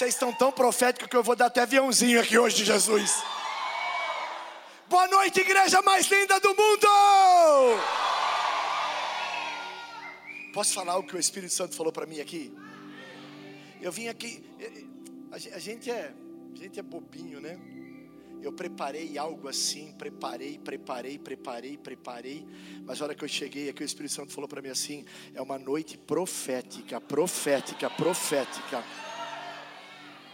Vocês estão tão proféticos que eu vou dar até aviãozinho aqui hoje, Jesus. Boa noite, igreja mais linda do mundo! Posso falar o que o Espírito Santo falou para mim aqui? Eu vim aqui, a gente é, a gente é bobinho, né? Eu preparei algo assim, preparei, preparei, preparei, preparei. Mas a hora que eu cheguei aqui, o Espírito Santo falou para mim assim: é uma noite profética, profética, profética.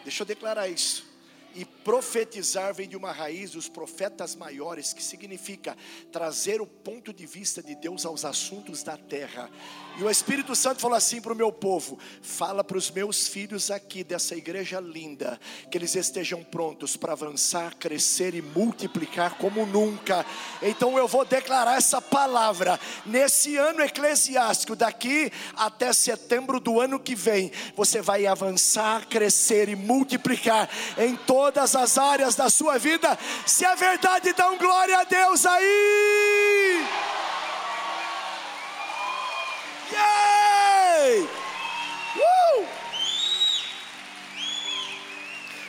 Deixa eu declarar isso. E profetizar vem de uma raiz dos profetas maiores, que significa trazer o ponto de vista de Deus aos assuntos da terra. E o Espírito Santo falou assim para o meu povo: fala para os meus filhos aqui dessa igreja linda, que eles estejam prontos para avançar, crescer e multiplicar como nunca. Então eu vou declarar essa palavra nesse ano eclesiástico, daqui até setembro do ano que vem, você vai avançar, crescer e multiplicar em todas as áreas da sua vida. Se é verdade, dão glória a Deus aí. Uh!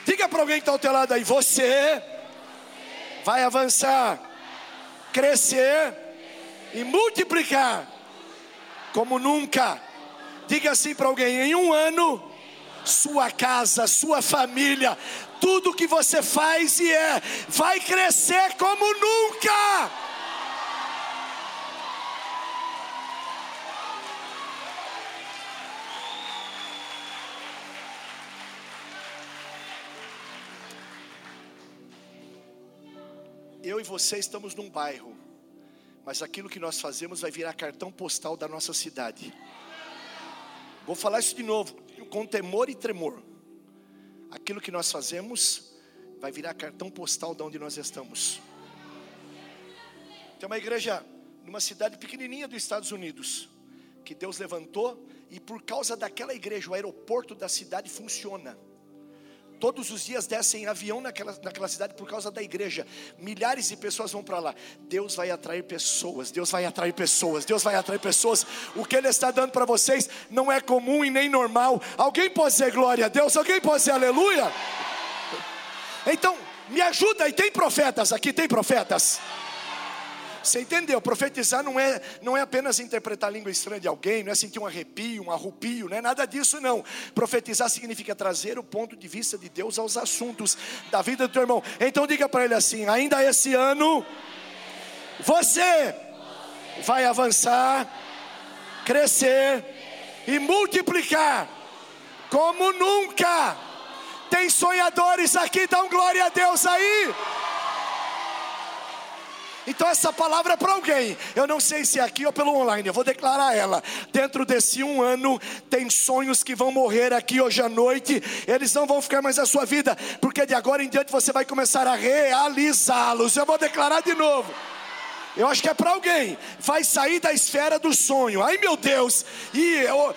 Diga para alguém que está ao teu lado aí: você vai avançar, crescer e multiplicar como nunca. Diga assim para alguém: em um ano, sua casa, sua família, tudo que você faz e é, vai crescer como nunca. Eu e você estamos num bairro, mas aquilo que nós fazemos vai virar cartão postal da nossa cidade. Vou falar isso de novo, com temor e tremor aquilo que nós fazemos vai virar cartão postal de onde nós estamos. Tem uma igreja numa cidade pequenininha dos Estados Unidos que Deus levantou e por causa daquela igreja o aeroporto da cidade funciona. Todos os dias descem avião naquela, naquela cidade por causa da igreja. Milhares de pessoas vão para lá. Deus vai atrair pessoas. Deus vai atrair pessoas. Deus vai atrair pessoas. O que Ele está dando para vocês não é comum e nem normal. Alguém pode dizer glória a Deus? Alguém pode dizer aleluia? Então, me ajuda. E tem profetas aqui? Tem profetas? Você entendeu? Profetizar não é, não é apenas interpretar a língua estranha de alguém, não é sentir um arrepio, um arrupio, não é nada disso não. Profetizar significa trazer o ponto de vista de Deus aos assuntos da vida do teu irmão. Então diga para ele assim: ainda esse ano, você vai avançar, crescer e multiplicar como nunca. Tem sonhadores aqui, dão glória a Deus aí. Então essa palavra é para alguém. Eu não sei se é aqui ou pelo online. Eu vou declarar ela. Dentro desse um ano tem sonhos que vão morrer aqui hoje à noite. Eles não vão ficar mais na sua vida, porque de agora em diante você vai começar a realizá-los. Eu vou declarar de novo. Eu acho que é para alguém. Vai sair da esfera do sonho. Ai meu Deus! E eu,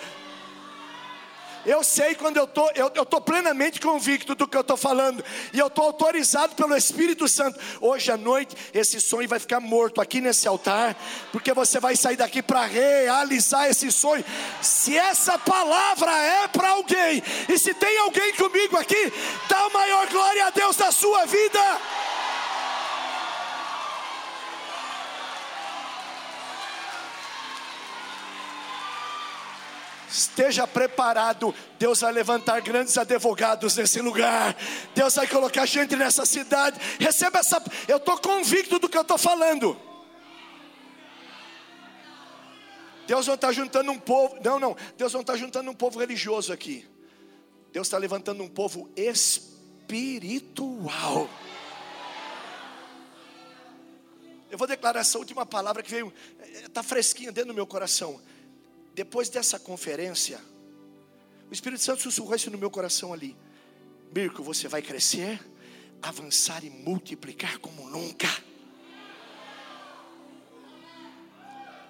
eu sei quando eu tô, eu estou plenamente convicto do que eu estou falando, e eu estou autorizado pelo Espírito Santo. Hoje à noite, esse sonho vai ficar morto aqui nesse altar, porque você vai sair daqui para realizar esse sonho. Se essa palavra é para alguém, e se tem alguém comigo aqui, dá maior glória a Deus da sua vida. Esteja preparado, Deus vai levantar grandes advogados nesse lugar. Deus vai colocar gente nessa cidade. Receba essa. Eu estou convicto do que eu estou falando. Deus não está juntando um povo. Não, não. Deus não está juntando um povo religioso aqui. Deus está levantando um povo espiritual. Eu vou declarar essa última palavra que veio, está fresquinha dentro do meu coração depois dessa conferência, o Espírito Santo sussurrou isso no meu coração ali. Mirko, você vai crescer, avançar e multiplicar como nunca.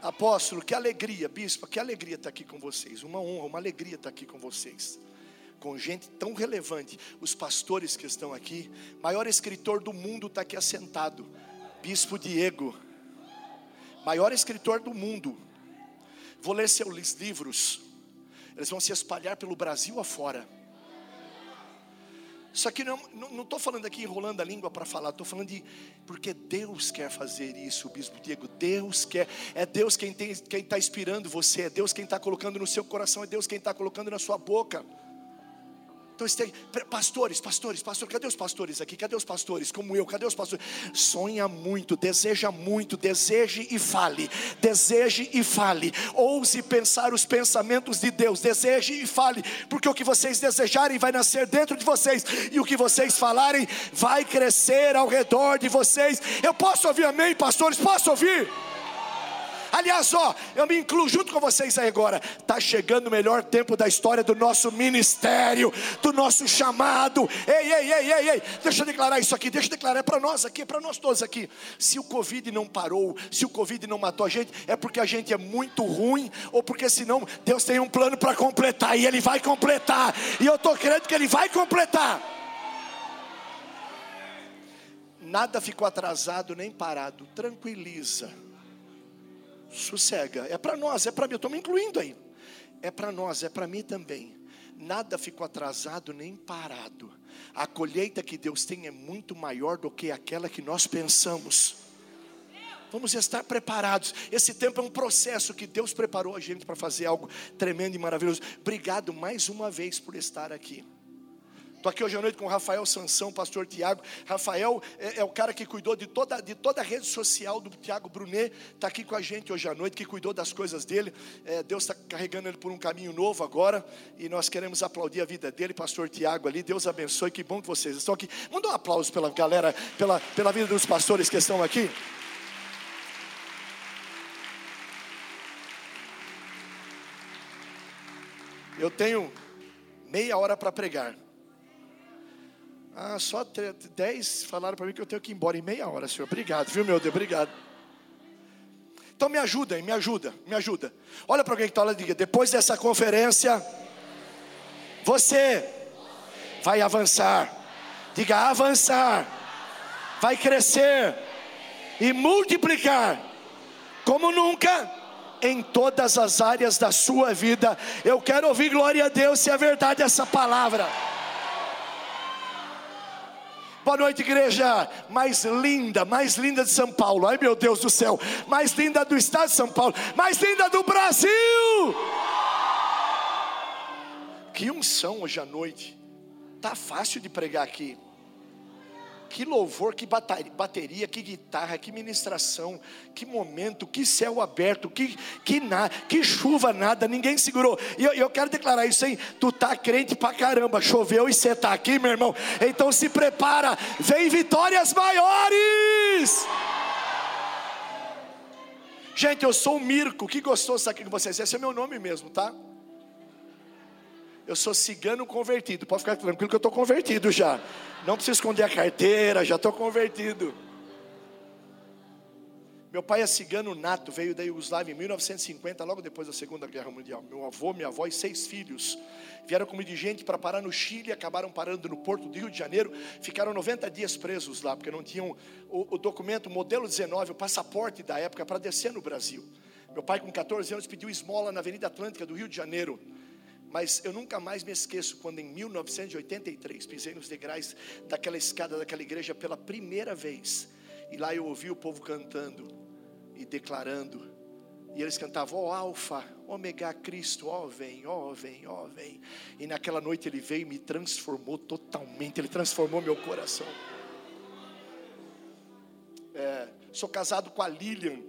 Apóstolo, que alegria, bispo, que alegria estar aqui com vocês. Uma honra, uma alegria estar aqui com vocês. Com gente tão relevante, os pastores que estão aqui, maior escritor do mundo está aqui assentado, Bispo Diego, maior escritor do mundo, Vou ler seus livros. Eles vão se espalhar pelo Brasil afora. Só que não estou falando aqui enrolando a língua para falar, estou falando de porque Deus quer fazer isso, bispo Diego. Deus quer, é Deus quem está inspirando você, é Deus quem está colocando no seu coração, é Deus quem está colocando na sua boca. Então, pastores, pastores, pastores, cadê os pastores aqui? Cadê os pastores como eu? Cadê os pastores? Sonha muito, deseja muito, deseje e fale, deseje e fale, ouse pensar os pensamentos de Deus, deseje e fale, porque o que vocês desejarem vai nascer dentro de vocês, e o que vocês falarem vai crescer ao redor de vocês. Eu posso ouvir amém, pastores? Posso ouvir? Aliás, ó, eu me incluo junto com vocês aí agora. Está chegando o melhor tempo da história do nosso ministério, do nosso chamado. Ei, ei, ei, ei, ei. Deixa eu declarar isso aqui, deixa eu declarar é para nós aqui, é para nós todos aqui. Se o Covid não parou, se o Covid não matou a gente, é porque a gente é muito ruim, ou porque senão Deus tem um plano para completar, e Ele vai completar. E eu estou crendo que Ele vai completar. Nada ficou atrasado nem parado, tranquiliza sossega. É para nós, é para mim, eu estou me incluindo aí. É para nós, é para mim também. Nada ficou atrasado nem parado. A colheita que Deus tem é muito maior do que aquela que nós pensamos. Vamos estar preparados. Esse tempo é um processo que Deus preparou a gente para fazer algo tremendo e maravilhoso. Obrigado mais uma vez por estar aqui. Estou aqui hoje à noite com o Rafael Sansão, pastor Tiago. Rafael é, é, o cara que cuidou de toda, de toda a rede social do Tiago Brunet. Está aqui com a gente hoje à noite, que cuidou das coisas dele. É, Deus está carregando ele por um caminho novo agora. E nós queremos aplaudir a vida dele, pastor Tiago ali. Deus abençoe. Que bom que vocês estão aqui. Manda um aplauso pela galera, pela, pela vida dos pastores que estão aqui. Eu tenho meia hora para pregar. Ah, só dez falaram para mim que eu tenho que ir embora em meia hora, Senhor. Obrigado, viu, meu Deus? Obrigado. Então me ajuda, me ajuda, me ajuda. Olha para alguém que está lá e diga: depois dessa conferência, você vai avançar. Diga avançar, vai crescer e multiplicar como nunca em todas as áreas da sua vida. Eu quero ouvir glória a Deus se é verdade essa palavra. Boa noite, igreja mais linda, mais linda de São Paulo. Ai, meu Deus do céu, mais linda do estado de São Paulo, mais linda do Brasil. Que unção hoje à noite. Tá fácil de pregar aqui. Que louvor, que bateria, que guitarra, que ministração, que momento, que céu aberto, que, que, na, que chuva nada, ninguém segurou. E eu, eu quero declarar isso, hein? Tu tá crente pra caramba, choveu e você tá aqui, meu irmão. Então se prepara, vem vitórias maiores. Gente, eu sou o Mirko, que gostoso estar aqui com vocês. Esse é meu nome mesmo, tá? Eu sou cigano convertido. Pode ficar tranquilo que eu estou convertido já. Não preciso esconder a carteira, já estou convertido. Meu pai é cigano nato, veio da Iugoslávia em 1950, logo depois da Segunda Guerra Mundial. Meu avô, minha avó e seis filhos vieram como gente para parar no Chile, acabaram parando no porto do Rio de Janeiro, ficaram 90 dias presos lá, porque não tinham o, o documento, o modelo 19, o passaporte da época para descer no Brasil. Meu pai, com 14 anos, pediu esmola na Avenida Atlântica do Rio de Janeiro. Mas eu nunca mais me esqueço quando em 1983 pisei nos degraus daquela escada daquela igreja pela primeira vez. E lá eu ouvi o povo cantando e declarando. E eles cantavam, ó oh, Alfa, Ômega Cristo, ó oh, vem, ó oh, vem, ó vem. E naquela noite ele veio e me transformou totalmente, ele transformou meu coração. É, sou casado com a Lilian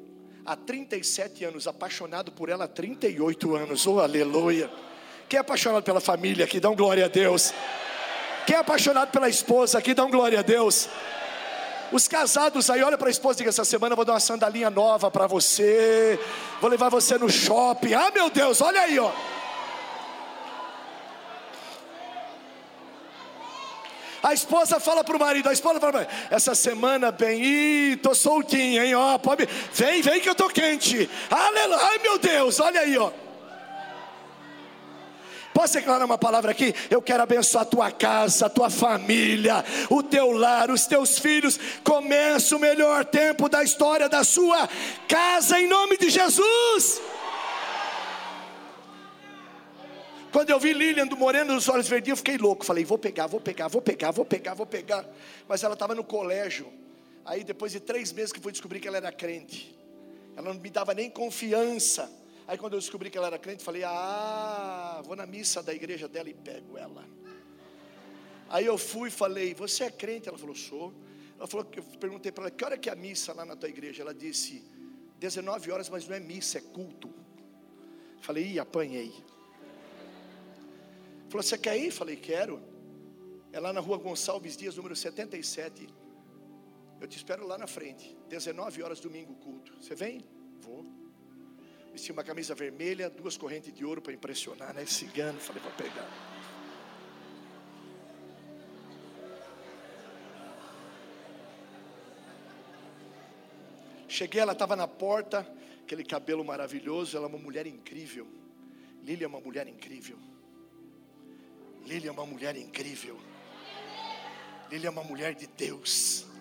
há 37 anos, apaixonado por ela há 38 anos, oh aleluia. Quem é apaixonado pela família aqui, dá um glória a Deus. Quem é apaixonado pela esposa aqui, dá um glória a Deus. Os casados aí, olha para a esposa e diga: essa semana eu vou dar uma sandalinha nova para você. Vou levar você no shopping. Ah, meu Deus, olha aí, ó. A esposa fala para o marido, a esposa fala para essa semana, bem, ih, tô soltinha, hein, ó, pode, vem, vem que eu tô quente. Aleluia, ai meu Deus, olha aí, ó. Posso declarar uma palavra aqui? Eu quero abençoar a tua casa, a tua família, o teu lar, os teus filhos. Começa o melhor tempo da história da sua casa, em nome de Jesus. Quando eu vi Lilian do Moreno dos Olhos Verdes, eu fiquei louco. Falei, vou pegar, vou pegar, vou pegar, vou pegar, vou pegar. Mas ela estava no colégio. Aí depois de três meses que fui descobrir que ela era crente. Ela não me dava nem confiança. Aí quando eu descobri que ela era crente, falei, ah, vou na missa da igreja dela e pego ela. Aí eu fui e falei, você é crente? Ela falou, sou. Ela falou, eu perguntei para ela, que hora que é a missa lá na tua igreja? Ela disse, 19 horas, mas não é missa, é culto. Falei, ih, apanhei. Falou, você quer ir? Falei, quero. É lá na rua Gonçalves Dias, número 77. Eu te espero lá na frente. 19 horas, domingo, culto. Você vem? Vou. Vesti uma camisa vermelha, duas correntes de ouro para impressionar, né? Cigano. Falei, vou pegar. Cheguei, ela estava na porta, aquele cabelo maravilhoso. Ela é uma mulher incrível. Lília é uma mulher incrível. Lília é uma mulher incrível. Lília é uma mulher de Deus.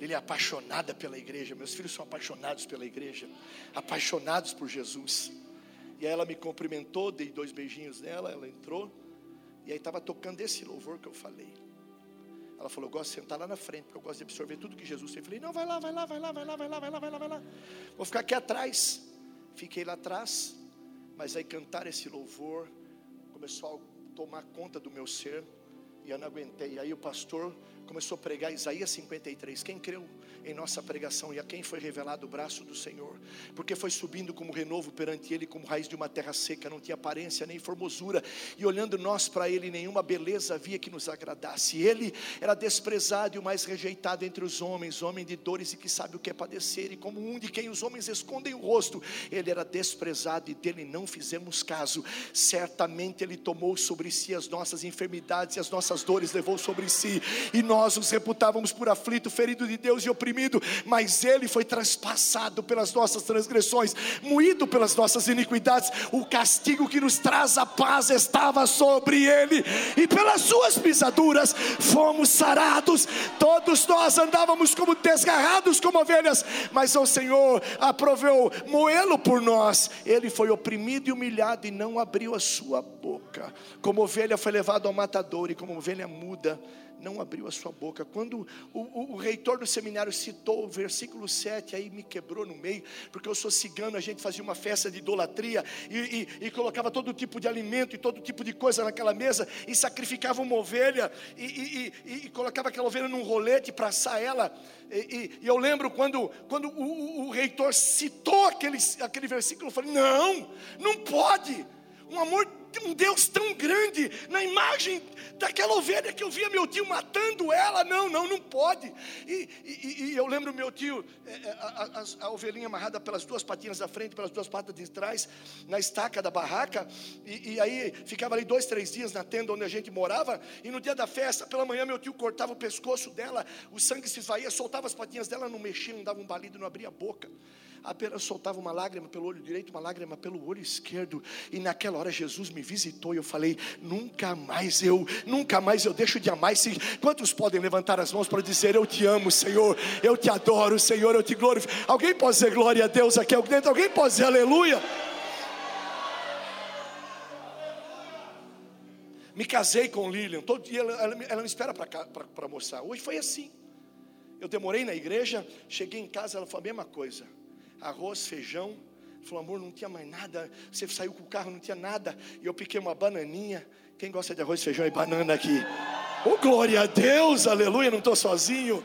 Lília é apaixonada pela igreja. Meus filhos são apaixonados pela igreja, apaixonados por Jesus. E aí ela me cumprimentou, dei dois beijinhos nela, ela entrou. E aí estava tocando esse louvor que eu falei. Ela falou: Eu gosto de sentar lá na frente, porque eu gosto de absorver tudo que Jesus tem. Eu falei: Não, vai lá, vai lá, vai lá, vai lá, vai lá, vai lá, vai lá, vai lá. Vou ficar aqui atrás. Fiquei lá atrás, mas aí cantar esse louvor começou a tomar conta do meu ser, e eu não aguentei. Aí o pastor começou a pregar Isaías 53. Quem creu em nossa pregação e a quem foi revelado o braço do Senhor? Porque foi subindo como renovo perante ele, como raiz de uma terra seca, não tinha aparência nem formosura, e olhando nós para ele, nenhuma beleza havia que nos agradasse. Ele era desprezado e o mais rejeitado entre os homens, homem de dores e que sabe o que é padecer, e como um de quem os homens escondem o rosto, ele era desprezado e dele não fizemos caso. Certamente ele tomou sobre si as nossas enfermidades e as nossas dores levou sobre si, e nós os reputávamos por aflito, ferido de Deus e oprimido, mas ele foi traspassado pelas nossas transgressões, moído pelas nossas iniquidades. O castigo que nos traz a paz estava sobre ele, e pelas suas pisaduras fomos sarados. Todos nós andávamos como desgarrados como ovelhas, mas o Senhor aproveu moê-lo por nós. Ele foi oprimido e humilhado e não abriu a sua boca. Como ovelha foi levado ao matador e como ovelha muda não abriu a sua boca. Quando o, o, o, reitor do seminário citou o versículo 7, aí me quebrou no meio, porque eu sou cigano, a gente fazia uma festa de idolatria e, e, e colocava todo tipo de alimento e todo tipo de coisa naquela mesa e sacrificava uma ovelha e, e colocava aquela ovelha num rolete para assar ela. E, eu lembro quando, quando o, o reitor citou aquele, aquele versículo, eu falei: não, não pode. Um amor um Deus tão grande, na imagem daquela ovelha que eu via meu tio matando ela, não, não, não pode. E, e, e eu lembro meu tio, é, é, a, a, a, ovelhinha amarrada pelas duas patinhas da frente, pelas duas patas de trás, na estaca da barraca, e, e aí ficava ali dois, três dias na tenda onde a gente morava, e no dia da festa, pela manhã, meu tio cortava o pescoço dela, o sangue se esvaía, soltava as patinhas dela, não mexia, não dava um balido, não abria a boca apenas soltava uma lágrima pelo olho direito, uma lágrima pelo olho esquerdo. E naquela hora Jesus me visitou e eu falei: nunca mais eu, nunca mais eu deixo de amar. Esse... Quantos podem levantar as mãos para dizer: Eu te amo, Senhor, eu te adoro, Senhor, eu te glorifico? Alguém pode dizer glória a Deus aqui dentro? Alguém pode dizer aleluia? Me casei com Lilian, todo dia ela, ela, ela me espera para almoçar. Hoje foi assim. Eu demorei na igreja, cheguei em casa, ela falou a mesma coisa arroz, feijão. Falou, amor, não tinha mais nada. Você saiu com o carro, não tinha nada. E eu piquei uma bananinha. Quem gosta de arroz, feijão e banana aqui? Oh, glória a Deus, aleluia, não estou sozinho.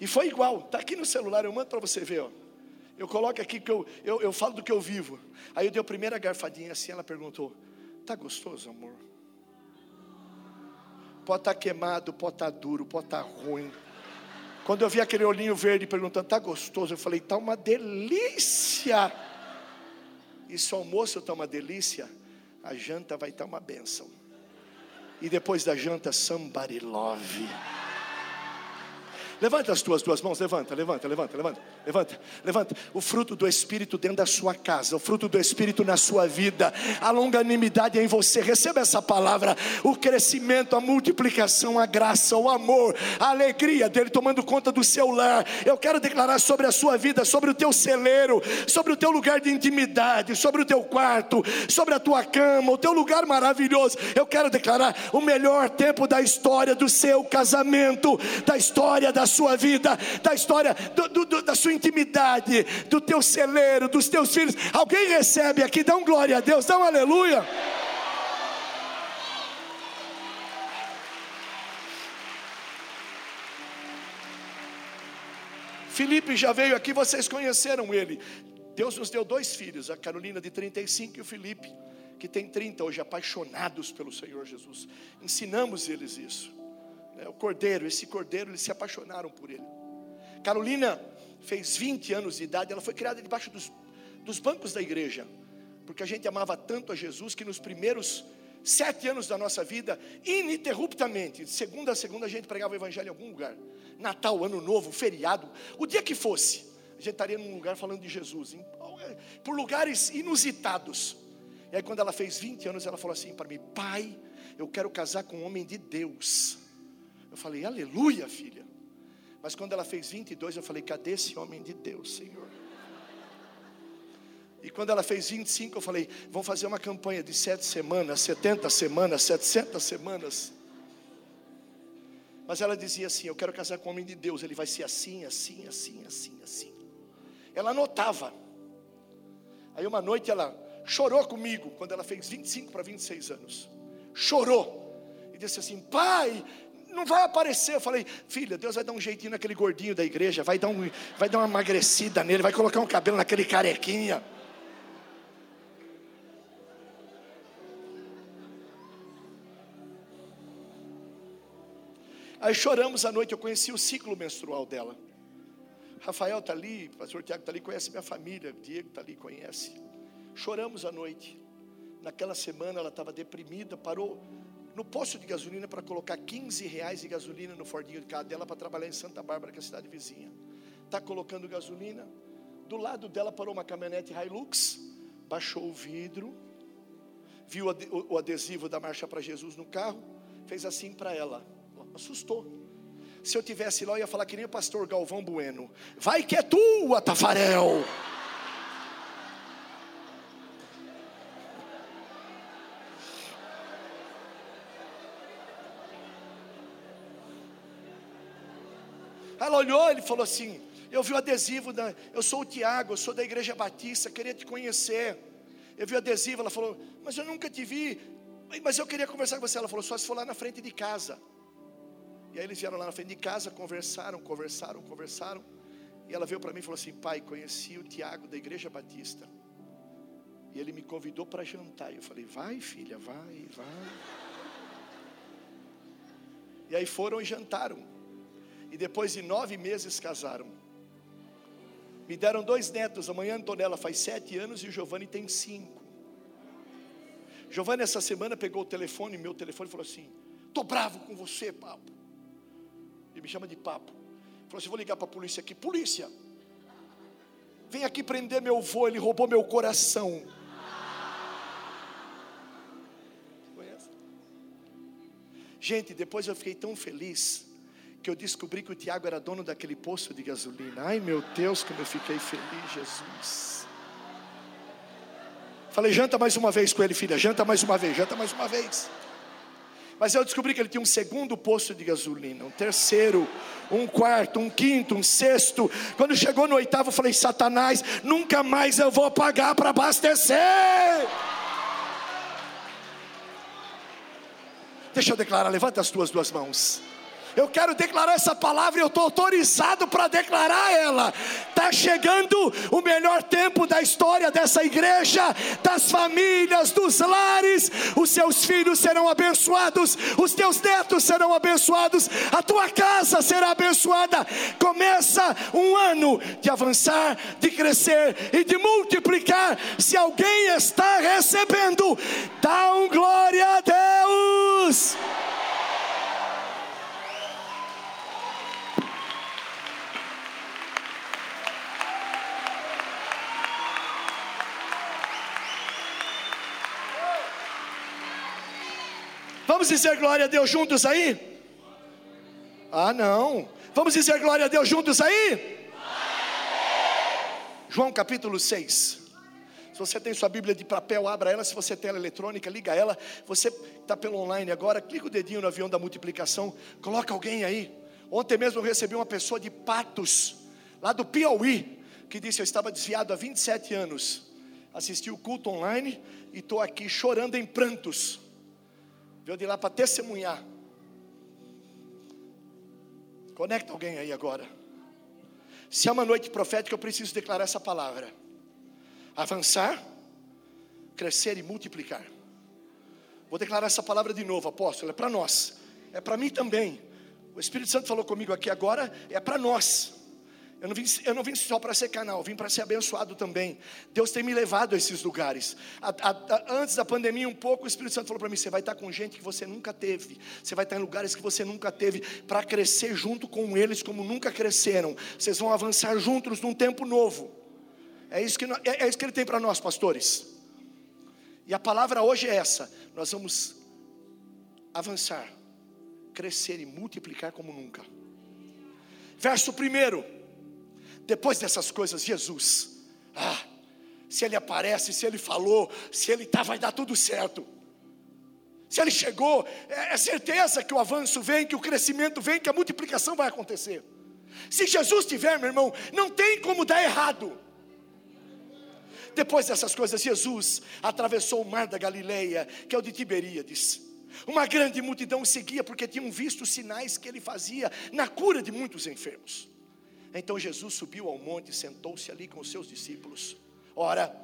E foi igual, está aqui no celular, eu mando para você ver. Ó. Eu coloco aqui que eu, eu, eu falo do que eu vivo. Aí eu dei a primeira garfadinha assim, ela perguntou: Tá gostoso, amor? Pode estar tá queimado, pode estar tá duro, pode estar tá ruim. Quando eu vi aquele olhinho verde perguntando, tá gostoso? Eu falei, tá uma delícia. E se o almoço está uma delícia, a janta vai estar tá uma bênção. E depois da janta, somebody love. Levanta as tuas duas mãos, levanta, levanta, levanta, levanta, levanta, levanta. O fruto do Espírito dentro da sua casa, o fruto do Espírito na sua vida, a longanimidade em você. Receba essa palavra, o crescimento, a multiplicação, a graça, o amor, a alegria dele tomando conta do seu lar. Eu quero declarar sobre a sua vida, sobre o teu celeiro, sobre o teu lugar de intimidade, sobre o teu quarto, sobre a tua cama, o teu lugar maravilhoso. Eu quero declarar o melhor tempo da história do seu casamento, da história da sua vida, da história do, do, da sua intimidade, do teu celeiro, dos teus filhos. Alguém recebe aqui, dá um glória a Deus, dá um aleluia. Felipe já veio aqui, vocês conheceram ele. Deus nos deu dois filhos, a Carolina de 35 e o Felipe, que tem 30, hoje apaixonados pelo Senhor Jesus. Ensinamos eles isso é, o cordeiro, esse cordeiro, eles se apaixonaram por ele. Carolina fez 20 anos de idade, ela foi criada debaixo dos, dos bancos da igreja, porque a gente amava tanto a Jesus que nos primeiros sete anos da nossa vida, ininterruptamente, de segunda a segunda, a gente pregava o evangelho em algum lugar. Natal, Ano Novo, feriado, o dia que fosse, a gente estaria num lugar falando de Jesus, por lugares inusitados. E aí, quando ela fez 20 anos, ela falou assim para mim: Pai, eu quero casar com um homem de Deus. Eu falei, aleluia, filha. Mas quando ela fez 22, eu falei, cadê esse homem de Deus, Senhor? E quando ela fez 25, eu falei, vamos fazer uma campanha de sete semanas, 70 semanas, 700 semanas. Mas ela dizia assim: Eu quero casar com um homem de Deus, ele vai ser assim, assim, assim, assim, assim. Ela anotava. Aí uma noite ela chorou comigo, quando ela fez 25 para 26 anos. Chorou. E disse assim: Pai, não vai aparecer. Eu falei, filha, Deus vai dar um jeitinho naquele gordinho da igreja, vai dar, um, vai dar uma emagrecida nele, vai colocar um cabelo naquele carequinha. Aí choramos à noite, eu conheci o ciclo menstrual dela. Rafael está ali, o pastor Tiago está ali, conhece minha família, Diego está ali, conhece. Choramos à noite. Naquela semana ela estava deprimida, parou no posto de gasolina para colocar 15 reais de gasolina no Fordinho de carro dela para trabalhar em Santa Bárbara, que é a cidade vizinha. Está colocando gasolina. Do lado dela parou uma caminhonete Hilux, baixou o vidro, viu o adesivo da Marcha para Jesus no carro, fez assim para ela, assustou. Se eu tivesse lá, eu ia falar que nem o pastor Galvão Bueno: Vai que é tua, Tafarel. Ela olhou, ele falou assim: Eu vi o adesivo, da, eu sou o Tiago, eu sou da Igreja Batista, queria te conhecer. Eu vi o adesivo, ela falou: Mas eu nunca te vi, mas eu queria conversar com você. Ela falou: Só se for lá na frente de casa. E aí eles vieram lá na frente de casa, conversaram, conversaram, conversaram. E ela veio para mim e falou assim: Pai, conheci o Tiago da Igreja Batista. E ele me convidou para jantar. E eu falei: Vai, filha, vai, vai. E aí foram e jantaram. E depois de nove meses casaram. Me deram dois netos. Amanhã Antonella faz sete anos e Giovanni tem cinco. Giovanni essa semana pegou o telefone, meu telefone, e falou assim: Estou bravo com você, papo. Ele me chama de papo. Falou assim: Vou ligar para a polícia aqui. Polícia, vem aqui prender meu avô, ele roubou meu coração. Gente, depois eu fiquei tão feliz que eu descobri que o Tiago era dono daquele poço de gasolina. Ai meu Deus, como eu fiquei feliz, Jesus. Falei, janta mais uma vez com ele, filha, janta mais uma vez, janta mais uma vez. Mas eu descobri que ele tinha um segundo poço de gasolina, um terceiro, um quarto, um quinto, um sexto. Quando chegou no oitavo, eu falei: Satanás, nunca mais eu vou pagar para abastecer. Deixa eu declarar, levanta as tuas duas mãos. Eu quero declarar essa palavra e eu estou autorizado para declarar ela. Está chegando o melhor tempo da história dessa igreja, das famílias, dos lares. Os seus filhos serão abençoados, os teus netos serão abençoados, a tua casa será abençoada. Começa um ano de avançar, de crescer e de multiplicar. Se alguém está recebendo, dá um glória a Deus. Vamos dizer glória a Deus juntos aí? Ah, não. Vamos dizer glória a Deus juntos aí? João capítulo 6. Se você tem sua Bíblia de papel, abra ela. Se você tem ela eletrônica, liga ela. Você está pelo online agora, clica o dedinho no avião da multiplicação, coloca alguém aí. Ontem mesmo eu recebi uma pessoa de Patos, lá do Piauí, que disse: Eu estava desviado há 27 anos. Assisti o culto online e estou aqui chorando em prantos. Veio de lá para testemunhar. Conecta alguém aí agora. Se é uma noite profética, eu preciso declarar essa palavra: avançar, crescer e multiplicar. Vou declarar essa palavra de novo, apóstolo, é para nós, é para mim também. O Espírito Santo falou comigo aqui agora, é para nós. Eu não vim, eu não vim só para ser canal, vim para ser abençoado também. Deus tem me levado a esses lugares. A, a, a, antes da pandemia, um pouco, o Espírito Santo falou para mim: você vai estar com gente que você nunca teve, você vai estar em lugares que você nunca teve, para crescer junto com eles como nunca cresceram. Vocês vão avançar juntos num tempo novo. É isso que, é, é isso que Ele tem para nós, pastores. E a palavra hoje é essa: nós vamos avançar, crescer e multiplicar como nunca. Verso primeiro. Depois dessas coisas, Jesus, ah, se ele aparece, se ele falou, se ele está, vai dar tudo certo. Se ele chegou, é, é certeza que o avanço vem, que o crescimento vem, que a multiplicação vai acontecer. Se Jesus estiver, meu irmão, não tem como dar errado. Depois dessas coisas, Jesus atravessou o mar da Galileia, que é o de Tiberíades. Uma grande multidão seguia porque tinham visto os sinais que ele fazia na cura de muitos enfermos. Então Jesus subiu ao monte e sentou-se ali com os seus discípulos. Ora,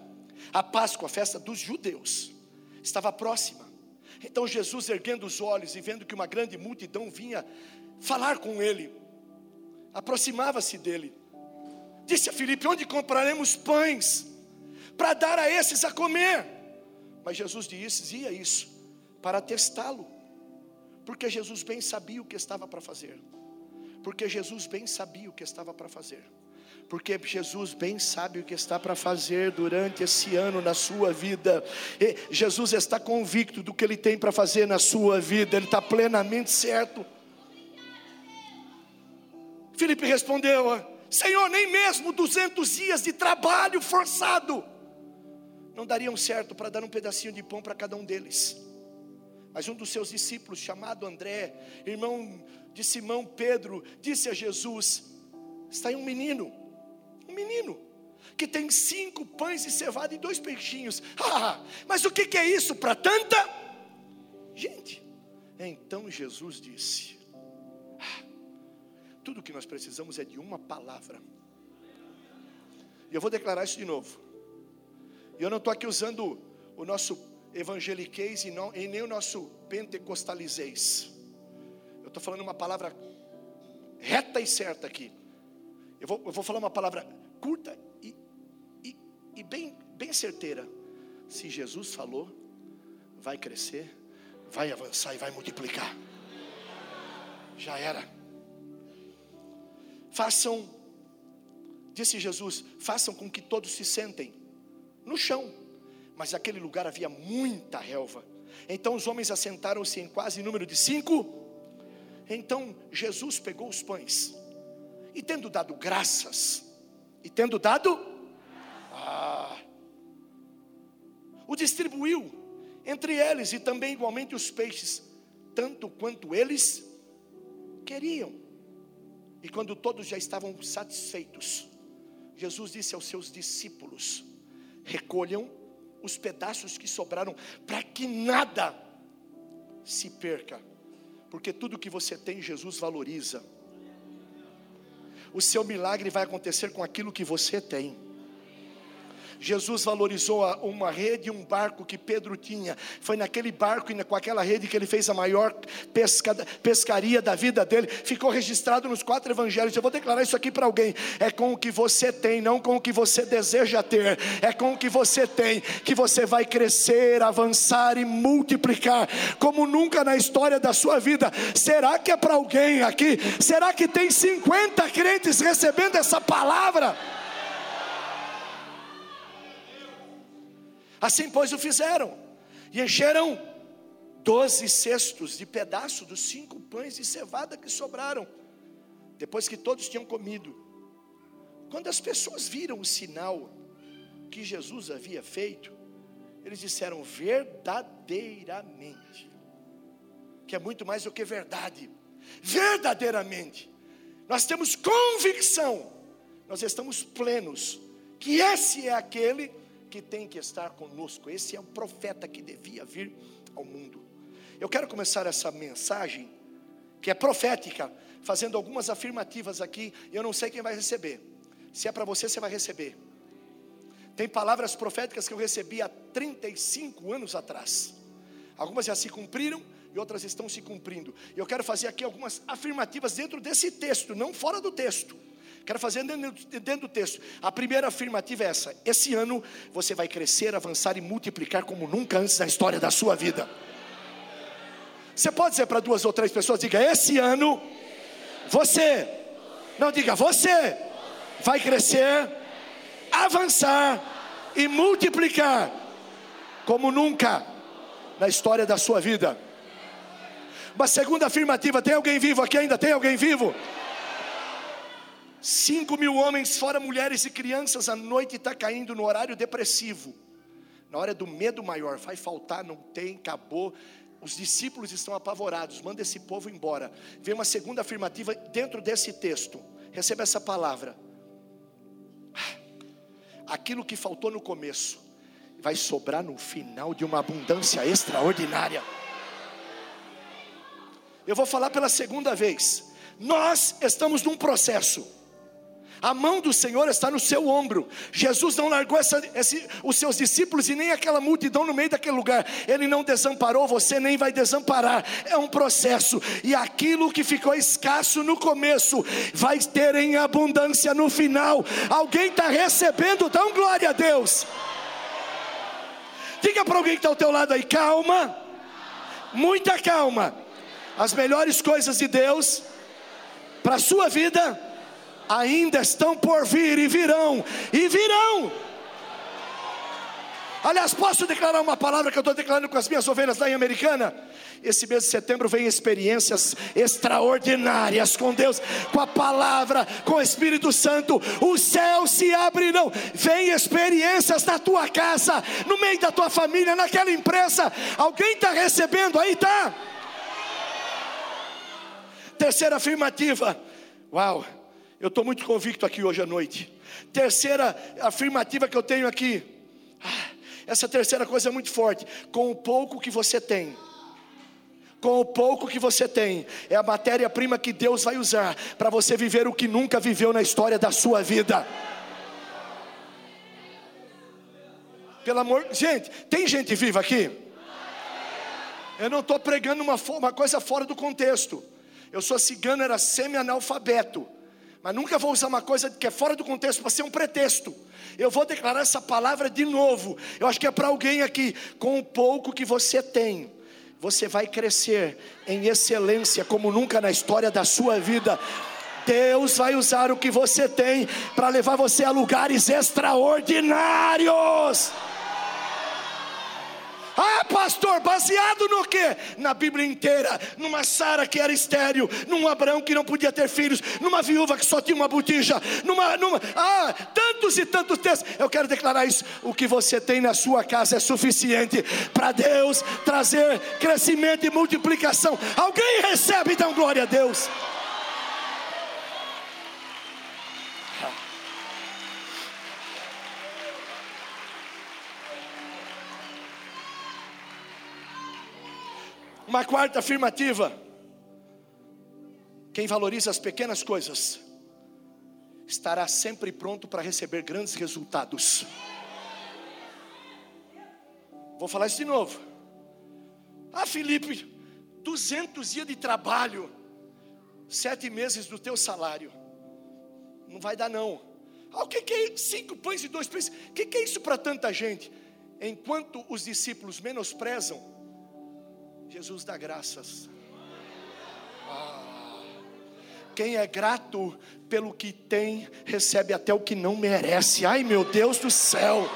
a Páscoa, a festa dos judeus, estava próxima. Então Jesus, erguendo os olhos e vendo que uma grande multidão vinha falar com ele, aproximava-se dele, disse a Filipe: Onde compraremos pães para dar a esses a comer? Mas Jesus dizia isso para testá-lo, porque Jesus bem sabia o que estava para fazer. Porque Jesus bem sabia o que estava para fazer. Porque Jesus bem sabe o que está para fazer durante esse ano na sua vida. E Jesus está convicto do que ele tem para fazer na sua vida, ele está plenamente certo. Filipe respondeu: Senhor, nem mesmo 200 dias de trabalho forçado não dariam certo para dar um pedacinho de pão para cada um deles. Mas um dos seus discípulos, chamado André, irmão de Simão Pedro, disse a Jesus: Está aí um menino, um menino, que tem cinco pães e cevada e dois peixinhos. Ah, mas o que, é isso para tanta gente? Então Jesus disse: ah, Tudo que nós precisamos é de uma palavra. E eu vou declarar isso de novo. E eu não estou aqui usando o nosso evangeliquez e, não, e nem o nosso pentecostalizez. Eu estou falando uma palavra reta e certa aqui. Eu vou, eu vou falar uma palavra curta e, e, e bem, bem certeira. Se Jesus falou, vai crescer, vai avançar e vai multiplicar. Já era. Façam, disse Jesus, façam com que todos se sentem no chão mas naquele lugar havia muita relva. Então os homens assentaram-se em quase número de cinco. Então Jesus pegou os pães e tendo dado graças, e tendo dado, ah, o distribuiu entre eles e também igualmente os peixes, tanto quanto eles queriam. E quando todos já estavam satisfeitos, Jesus disse aos seus discípulos: recolham os pedaços que sobraram, para que nada se perca, porque tudo que você tem, Jesus valoriza. O seu milagre vai acontecer com aquilo que você tem. Jesus valorizou uma rede e um barco que Pedro tinha. Foi naquele barco e com aquela rede que ele fez a maior pesca, pescaria da vida dele. Ficou registrado nos quatro evangelhos. Eu vou declarar isso aqui para alguém. É com o que você tem, não com o que você deseja ter. É com o que você tem que você vai crescer, avançar e multiplicar como nunca na história da sua vida. Será que é para alguém aqui? Será que tem 50 crentes recebendo essa palavra? Assim, pois, o fizeram, e encheram doze cestos de pedaço dos cinco pães de cevada que sobraram, depois que todos tinham comido. Quando as pessoas viram o sinal que Jesus havia feito, eles disseram verdadeiramente, que é muito mais do que verdade, verdadeiramente, nós temos convicção, nós estamos plenos, que esse é aquele que tem que estar conosco, esse é o profeta que devia vir ao mundo. Eu quero começar essa mensagem, que é profética, fazendo algumas afirmativas aqui, eu não sei quem vai receber. Se é para você, você vai receber. Tem palavras proféticas que eu recebi há 35 anos atrás. Algumas já se cumpriram e outras estão se cumprindo. Eu quero fazer aqui algumas afirmativas dentro desse texto, não fora do texto. Quero fazer dentro, do texto. A primeira afirmativa é essa: esse ano você vai crescer, avançar e multiplicar como nunca antes na história da sua vida. Você pode dizer para duas ou três pessoas: diga, esse ano, você, não diga, você vai crescer, avançar e multiplicar como nunca na história da sua vida. Uma segunda afirmativa: tem alguém vivo aqui ainda? Tem alguém vivo? Cinco mil homens, fora mulheres e crianças, a noite está caindo no horário depressivo. Na hora do medo maior, vai faltar, não tem, acabou. Os discípulos estão apavorados, manda esse povo embora. Vem uma segunda afirmativa dentro desse texto. Receba essa palavra. Aquilo que faltou no começo vai sobrar no final de uma abundância extraordinária. Eu vou falar pela segunda vez. Nós estamos num processo. A mão do Senhor está no seu ombro. Jesus não largou essa, esse, os seus discípulos e nem aquela multidão no meio daquele lugar. Ele não desamparou você, nem vai desamparar. É um processo. E aquilo que ficou escasso no começo vai ter em abundância no final. Alguém está recebendo, dá um glória a Deus. Diga para alguém que está ao teu lado aí, calma, muita calma. As melhores coisas de Deus para a sua vida ainda estão por vir e virão, e virão. Aliás, posso declarar uma palavra que eu estou declarando com as minhas ovelhas lá em Americana? Esse mês de setembro vem experiências extraordinárias com Deus, com a palavra, com o Espírito Santo. Os céus se abrirão. Vem experiências na tua casa, no meio da tua família, naquela empresa. Alguém está recebendo aí, tá? Terceira afirmativa. Uau! Eu estou muito convicto aqui hoje à noite. Terceira afirmativa que eu tenho aqui. Ah, essa terceira coisa é muito forte. Com o pouco que você tem, com o pouco que você tem, é a matéria-prima que Deus vai usar para você viver o que nunca viveu na história da sua vida. Pelo amor, gente, tem gente viva aqui? Eu não estou pregando uma, uma coisa fora do contexto. Eu sou cigano, era semi-analfabeto mas nunca vou usar uma coisa que é fora do contexto para ser um pretexto. Eu vou declarar essa palavra de novo. Eu acho que é para alguém aqui, com o pouco que você tem, você vai crescer em excelência como nunca na história da sua vida. Deus vai usar o que você tem para levar você a lugares extraordinários. Ah, pastor, baseado no que? Na Bíblia inteira, numa Sara que era estéril, num Abraão que não podia ter filhos, numa viúva que só tinha uma botija, numa, numa, ah, tantos e tantos textos. Eu quero declarar isso: o que você tem na sua casa é suficiente para Deus trazer crescimento e multiplicação. Alguém recebe, então glória a Deus. Uma quarta afirmativa: quem valoriza as pequenas coisas estará sempre pronto para receber grandes resultados. Vou falar isso de novo. Ah, Felipe, 200 dias de trabalho, sete meses do teu salário, não vai dar não. Ah, o que, é cinco pães e dois pães? O que é isso para tanta gente? Enquanto os discípulos menosprezam, Jesus dá graças. Ah, quem é grato pelo que tem, recebe até o que não merece. Ai meu Deus do céu.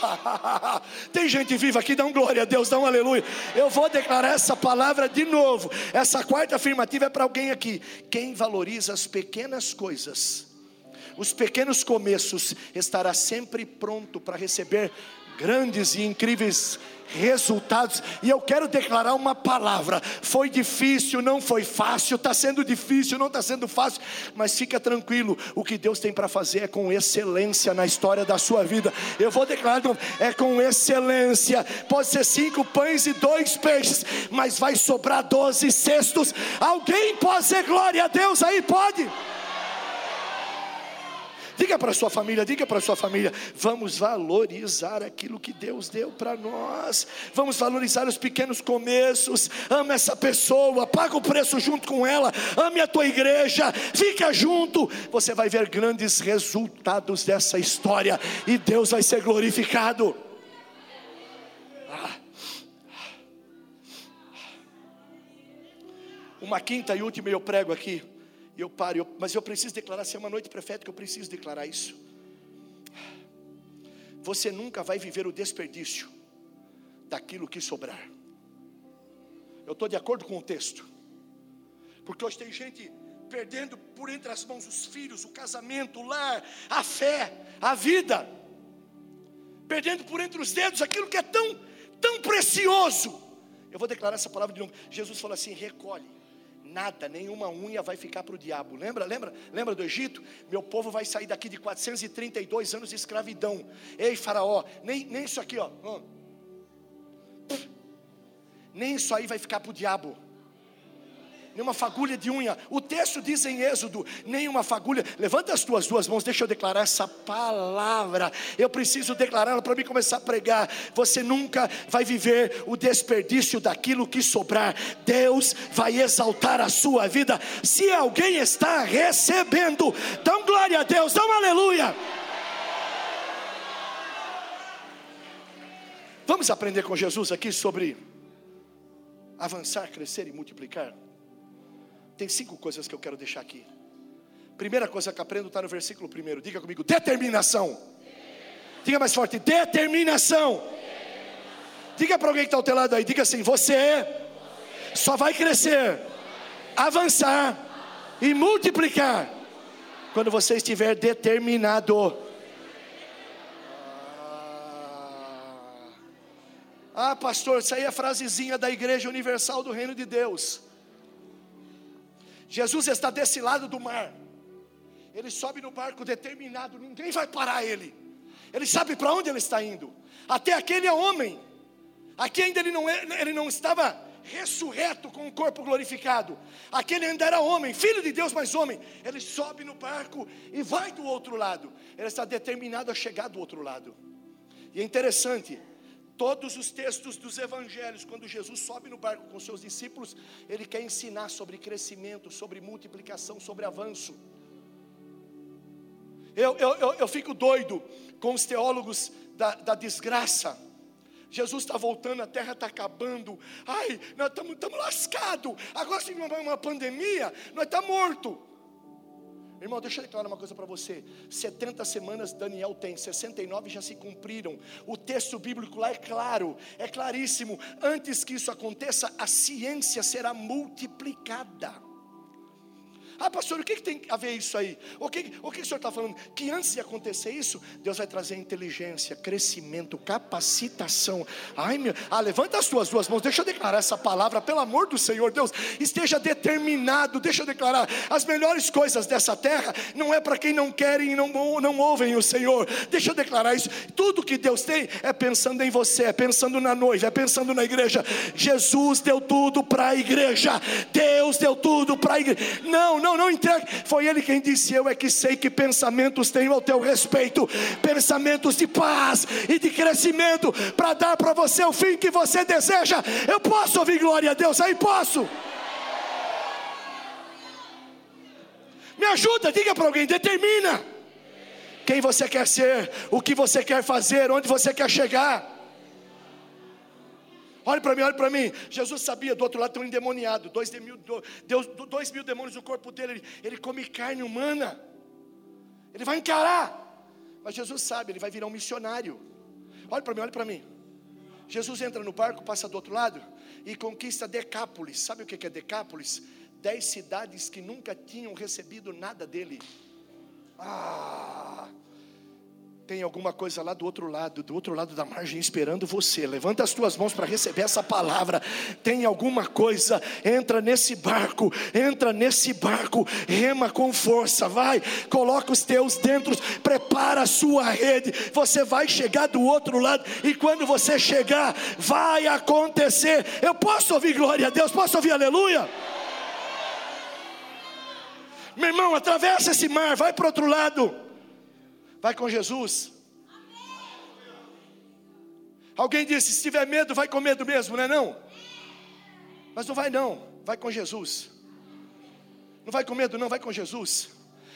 Tem gente viva aqui, dá um glória a Deus, dá um aleluia. Eu vou declarar essa palavra de novo. Essa quarta afirmativa é para alguém aqui. Quem valoriza as pequenas coisas, os pequenos começos, estará sempre pronto para receber grandes e incríveis resultados. E eu quero declarar uma palavra: foi difícil, não foi fácil, está sendo difícil, não está sendo fácil, mas fica tranquilo, o que Deus tem para fazer é com excelência na história da sua vida. Eu vou declarar, é com excelência. Pode ser cinco pães e dois peixes, mas vai sobrar doze cestos. Alguém pode ser glória a Deus aí? Pode. Diga para sua família, diga para sua família, vamos valorizar aquilo que Deus deu para nós. Vamos valorizar os pequenos começos. Ama essa pessoa, paga o preço junto com ela. Ame a tua igreja, fica junto. Você vai ver grandes resultados dessa história e Deus vai ser glorificado. Ah. Uma quinta e última eu prego aqui eu paro, eu, mas eu preciso declarar, se é uma noite profética, eu preciso declarar isso. Você nunca vai viver o desperdício daquilo que sobrar. Eu estou de acordo com o texto, porque hoje tem gente perdendo por entre as mãos os filhos, o casamento, o lar, a fé, a vida, perdendo por entre os dedos aquilo que é tão, tão precioso. Eu vou declarar essa palavra de novo. Jesus falou assim: recolhe nada, nenhuma unha vai ficar para o diabo. Lembra, lembra, lembra do Egito? Meu povo vai sair daqui de 432 anos de escravidão. Ei, Faraó, nem, nem isso aqui, ó. Nem isso aí vai ficar para o diabo nenhuma fagulha de unha. O texto diz em Êxodo: nenhuma fagulha. Levanta as tuas duas mãos, deixa eu declarar essa palavra. Eu preciso declará-la para mim começar a pregar. Você nunca vai viver o desperdício daquilo que sobrar. Deus vai exaltar a sua vida. Se alguém está recebendo, um glória a Deus, um aleluia. Vamos aprender com Jesus aqui sobre avançar, crescer e multiplicar. Tem cinco coisas que eu quero deixar aqui. Primeira coisa que aprendo está no versículo primeiro. Diga comigo: determinação. Diga mais forte: determinação. Diga para alguém que está ao teu lado aí: diga assim, você só vai crescer, avançar e multiplicar quando você estiver determinado. Ah, pastor, isso aí é frasezinha da Igreja Universal do Reino de Deus. Jesus está desse lado do mar. Ele sobe no barco determinado, ninguém vai parar ele. Ele sabe para onde ele está indo. Até aquele é homem. Aqui ainda ele não, é, ele não estava ressurreto com o corpo glorificado. Aquele ainda era homem, filho de Deus, mas homem. Ele sobe no barco e vai do outro lado. Ele está determinado a chegar do outro lado. E é interessante, Todos os textos dos evangelhos, quando Jesus sobe no barco com seus discípulos, ele quer ensinar sobre crescimento, sobre multiplicação, sobre avanço. Eu, eu, eu, eu fico doido com os teólogos da, da desgraça. Jesus está voltando, a terra está acabando. Ai, nós estamos lascados. Agora, se uma, uma pandemia, nós estamos mortos. Irmão, deixa eu declarar uma coisa para você. 70 semanas Daniel tem, 69 já se cumpriram. O texto bíblico lá é claro, é claríssimo. Antes que isso aconteça, a ciência será multiplicada. Ah, pastor, o que, que tem a ver isso aí? O que, o que o senhor está falando? Que antes de acontecer isso, Deus vai trazer inteligência, crescimento, capacitação. Ai, meu, ah, levanta as tuas duas mãos, deixa eu declarar essa palavra, pelo amor do Senhor, Deus, esteja determinado, deixa eu declarar. As melhores coisas dessa terra não é para quem não quer e não, não ouvem o Senhor. Deixa eu declarar isso. Tudo que Deus tem é pensando em você, é pensando na noiva, é pensando na igreja. Jesus deu tudo para a igreja. Deus deu tudo para a igreja. Não, não não, não entregue. Foi ele quem disse: Eu é que sei que pensamentos tenho ao teu respeito, pensamentos de paz e de crescimento, para dar para você o fim que você deseja. Eu posso ouvir glória a Deus, aí posso. Me ajuda, diga para alguém, determina quem você quer ser, o que você quer fazer, onde você quer chegar. Olhe para mim, olhe para mim. Jesus sabia, do outro lado tem um endemoniado. Dois mil, dois mil demônios no corpo dele. Ele, ele come carne humana. Ele vai encarar. Mas Jesus sabe, ele vai virar um missionário. Olha para mim, olha para mim. Jesus entra no barco, passa do outro lado e conquista Decápolis. Sabe o que é Decápolis? Dez cidades que nunca tinham recebido nada dele. Ah! Tem alguma coisa lá do outro lado, do outro lado da margem esperando você. Levanta as tuas mãos para receber essa palavra. Tem alguma coisa, entra nesse barco, entra nesse barco, rema com força, vai, coloca os teus dentro, prepara a sua rede. Você vai chegar do outro lado e quando você chegar, vai acontecer. Eu posso ouvir glória a Deus, posso ouvir aleluia? Meu irmão, atravessa esse mar, vai para o outro lado. Vai com Jesus. Alguém disse: se tiver medo, vai com medo mesmo, não é não? Mas não vai não, vai com Jesus. Não vai com medo, não, vai com Jesus.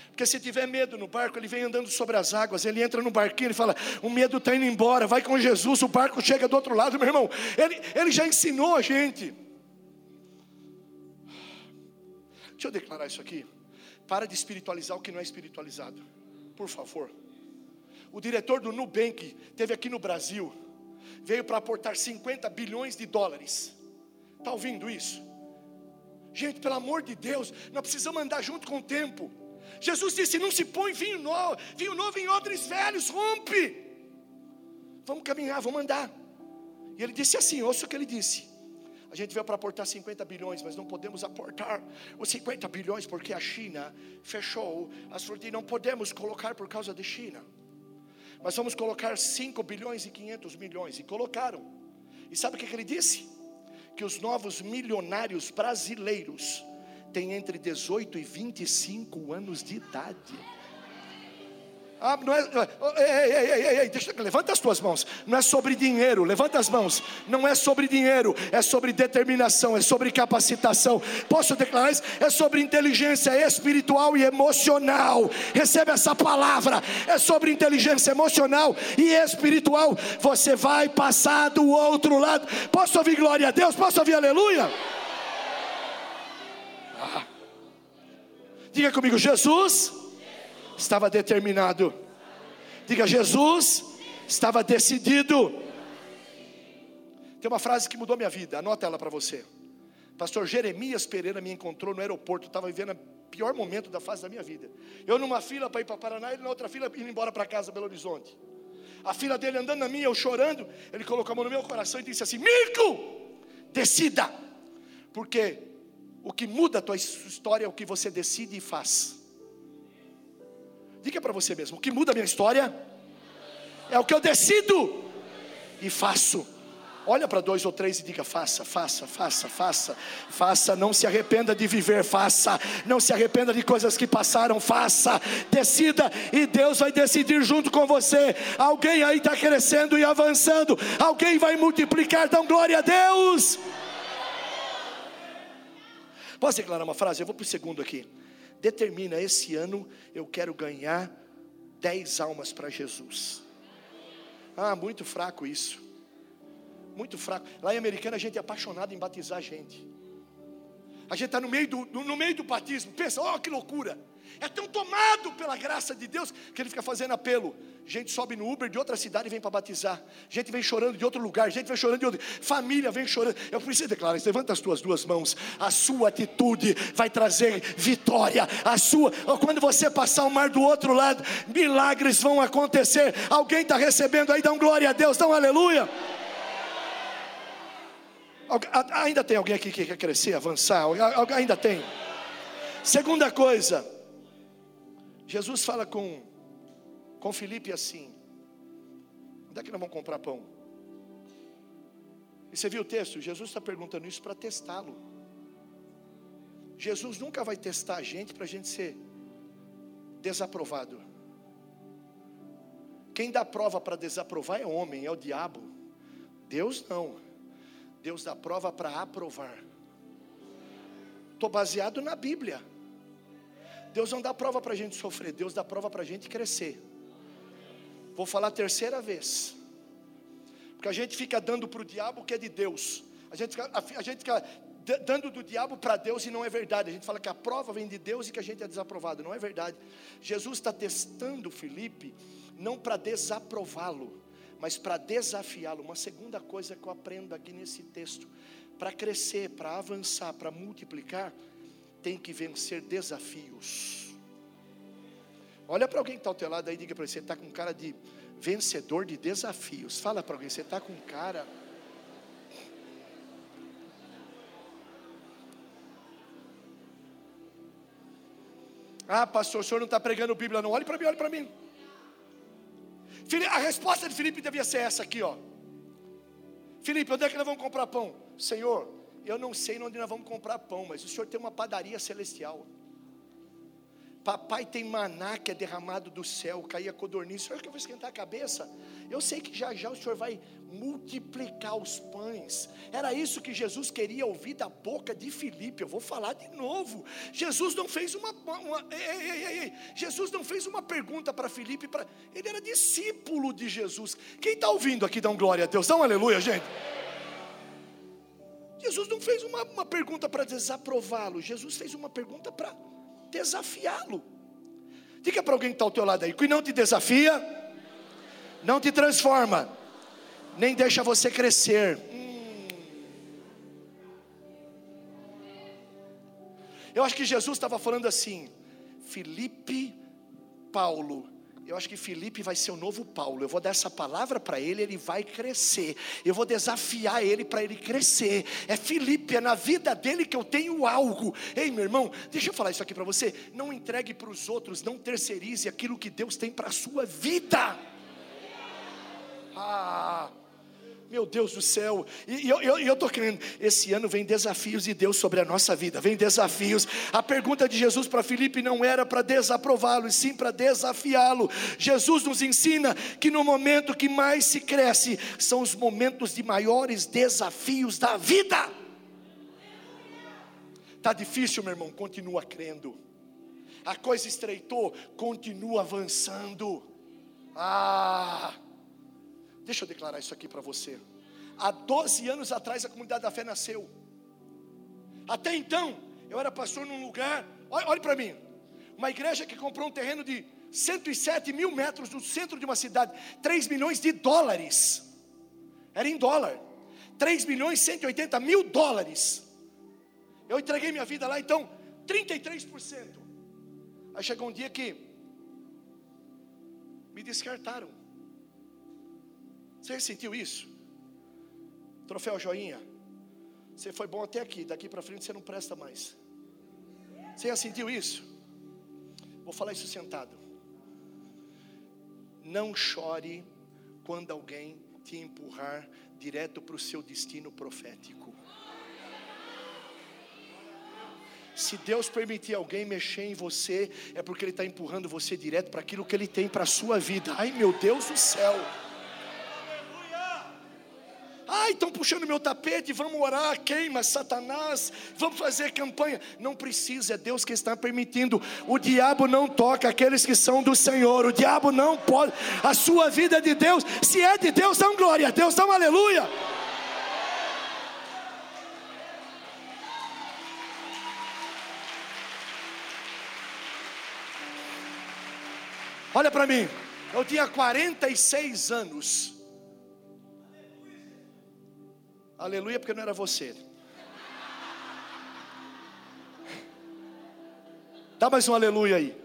Porque se tiver medo no barco, ele vem andando sobre as águas, ele entra no barquinho e fala: O medo está indo embora, vai com Jesus, o barco chega do outro lado, meu irmão. Ele, ele já ensinou a gente. Deixa eu declarar isso aqui. Para de espiritualizar o que não é espiritualizado, por favor. O diretor do Nubank teve aqui no Brasil, veio para aportar 50 bilhões de dólares. Está ouvindo isso? Gente, pelo amor de Deus, nós precisamos andar junto com o tempo. Jesus disse: não se põe vinho novo, vinho novo em odres velhos, rompe. Vamos caminhar, vamos andar. E ele disse assim: ouça o que ele disse. A gente veio para aportar 50 bilhões, mas não podemos aportar os 50 bilhões porque a China fechou as fronteiras. Não podemos colocar por causa da China mas vamos colocar 5 bilhões e 500 milhões. E colocaram. E sabe o que, que ele disse? Que os novos milionários brasileiros têm entre 18 e 25 anos de idade. Ah, não é, ei, ei, ei, ei, deixa, levanta as tuas mãos. Não é sobre dinheiro, levanta as mãos. Não é sobre dinheiro, é sobre determinação, é sobre capacitação. Posso declarar isso? É sobre inteligência espiritual e emocional. Recebe essa palavra. É sobre inteligência emocional e espiritual. Você vai passar do outro lado. Posso ouvir glória a Deus? Posso ouvir aleluia? Ah. Diga comigo, Jesus estava determinado. Diga, Jesus estava decidido. Tem uma frase que mudou minha vida, anota ela para você. Pastor Jeremias Pereira me encontrou no aeroporto, estava vivendo o pior momento da fase da minha vida. Eu numa fila para ir para Paraná, ele na outra fila indo embora para casa, Belo Horizonte. A fila dele andando na minha, eu chorando, ele colocou a mão no meu coração e disse assim: Mirko, decida, porque o que muda a tua história é o que você decide e faz. Diga para você mesmo: o que muda a minha história é o que eu decido e faço. Olha para dois ou três e diga: faça, faça, faça, faça, faça. Não se arrependa de viver, faça. Não se arrependa de coisas que passaram, faça. Decida e Deus vai decidir junto com você. Alguém aí está crescendo e avançando. Alguém vai multiplicar. Dão glória a Deus. Posso declarar uma frase? Eu vou para o segundo aqui determina: esse ano eu quero ganhar dez almas para Jesus. Ah, muito fraco isso. Muito fraco. Lá em Americana a gente é apaixonado em batizar gente. A gente está no, meio do, no meio do batismo. Pensa, oh que loucura. É tão tomado pela graça de Deus que ele fica fazendo apelo. Gente sobe no Uber de outra cidade e vem para batizar. Gente vem chorando de outro lugar. Gente vem chorando de outro. Família vem chorando. Eu preciso declarar isso. Levanta as tuas duas mãos. A sua atitude vai trazer vitória. A sua. Quando você passar o mar do outro lado, milagres vão acontecer. Alguém está recebendo aí? Dá um glória a Deus. Dá um aleluia. Ainda tem alguém aqui que quer crescer, avançar? Ainda tem. Segunda coisa, Jesus fala com, com Felipe assim: onde é que nós vamos comprar pão? E você viu o texto? Jesus está perguntando isso para testá-lo. Jesus nunca vai testar a gente para a gente ser desaprovado. Quem dá prova para desaprovar é homem, é o diabo. Deus não. Deus dá prova para aprovar. Estou baseado na Bíblia. Deus não dá prova para a gente sofrer, Deus dá prova para a gente crescer. Vou falar a terceira vez. Porque a gente fica dando para o diabo o que é de Deus. A gente fica, a, a gente fica dando do diabo para Deus e não é verdade. A gente fala que a prova vem de Deus e que a gente é desaprovado. Não é verdade. Jesus está testando Felipe não para desaprová-lo, mas para desafiá-lo. Uma segunda coisa que eu aprendo aqui nesse texto: para crescer, para avançar, para multiplicar, tem que vencer desafios. Olha para alguém que está ao teu lado aí, diga para ele: você está com cara de vencedor de desafios. Fala para alguém: você está com cara. Ah, pastor, o senhor não está pregando Bíblia, não. Olhe para mim, olhe para mim. A resposta de Felipe devia ser essa aqui, ó. Felipe, onde é que nós vamos comprar pão? Senhor, eu não sei onde nós vamos comprar pão, mas o senhor tem uma padaria celestial. Papai tem maná que é derramado do céu, caía codorniz. O senhor que eu vou esquentar a cabeça? Eu sei que já já o senhor vai multiplicar os pães. Era isso que Jesus queria ouvir da boca de Filipe. Eu vou falar de novo. Jesus não fez uma, uma ei, ei, ei, Jesus não fez uma pergunta para Filipe. Para ele era discípulo de Jesus. Quem está ouvindo aqui dá um glória a Deus. Dá um aleluia, gente. Jesus não fez uma, uma pergunta para desaprová-lo. Jesus fez uma pergunta para desafiá-lo. Diga para alguém que está ao teu lado aí, que não te desafia, não te transforma, nem deixa você crescer. Hum. Eu acho que Jesus estava falando assim, Felipe, Paulo, eu acho que Felipe vai ser o novo Paulo. Eu vou dar essa palavra para ele, ele vai crescer. Eu vou desafiar ele para ele crescer. É Felipe, é na vida dele que eu tenho algo. Ei, meu irmão, deixa eu falar isso aqui para você. Não entregue para os outros, não terceirize aquilo que Deus tem para a sua vida. Ah, meu Deus do céu, e eu estou crendo, esse ano vem desafios de Deus sobre a nossa vida, vem desafios. A pergunta de Jesus para Filipe não era para desaprová-lo, e sim para desafiá-lo. Jesus nos ensina que no momento que mais se cresce, são os momentos de maiores desafios da vida. Está difícil, meu irmão, continua crendo. A coisa estreitou, continua avançando. Ah, Deixa eu declarar isso aqui para você. Há 12 anos atrás a comunidade da fé nasceu. Até então, eu era pastor num lugar, olhe, para mim, uma igreja que comprou um terreno de 107 mil metros no centro de uma cidade, 3 milhões de dólares. Era em dólar. 3 milhões e 180 mil dólares. Eu entreguei minha vida lá, então, 33%. Aí chegou um dia que me descartaram. Você sentiu isso? Troféu joinha. Você foi bom até aqui, daqui para frente você não presta mais. Você já sentiu isso? Vou falar isso sentado. Não chore quando alguém te empurrar direto para o seu destino profético. Se Deus permitir alguém mexer em você, é porque Ele está empurrando você direto para aquilo que Ele tem para a sua vida. Ai meu Deus do céu! Ai, estão puxando meu tapete, vamos orar, queima Satanás, vamos fazer campanha. Não precisa, é Deus que está permitindo. O diabo não toca aqueles que são do Senhor. O diabo não pode. A sua vida é de Deus. Se é de Deus, dá um glória a Deus, dá um aleluia. Olha para mim, eu tinha 46 anos Aleluia, porque não era você. Dá mais um aleluia aí.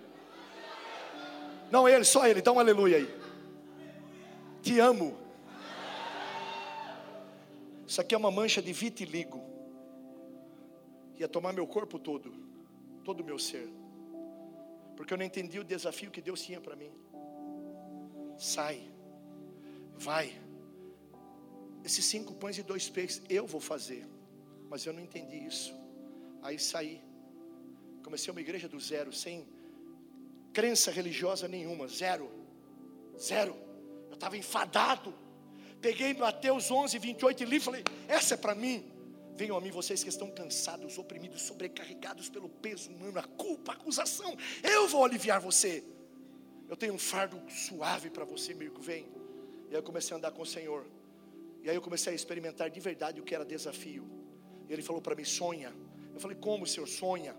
Não ele, só ele, dá um aleluia aí. Te amo. Isso aqui é uma mancha de vitiligo. Ia tomar meu corpo todo, todo o meu ser. Porque eu não entendi o desafio que Deus tinha para mim. Sai, vai esses cinco pães e dois peixes, eu vou fazer. Mas eu não entendi isso. Aí saí. Comecei uma igreja do zero, sem crença religiosa nenhuma, zero. Zero. Eu estava enfadado. Peguei Mateus 11, 28 e li e falei: Essa é para mim. Venham a mim vocês que estão cansados, oprimidos, sobrecarregados pelo peso humano, a culpa, a acusação. Eu vou aliviar você. Eu tenho um fardo suave para você, Mirko. Vem. E aí eu comecei a andar com o Senhor. E aí eu comecei a experimentar de verdade o que era desafio. E ele falou para mim: sonha. Eu falei: como, senhor? Sonha.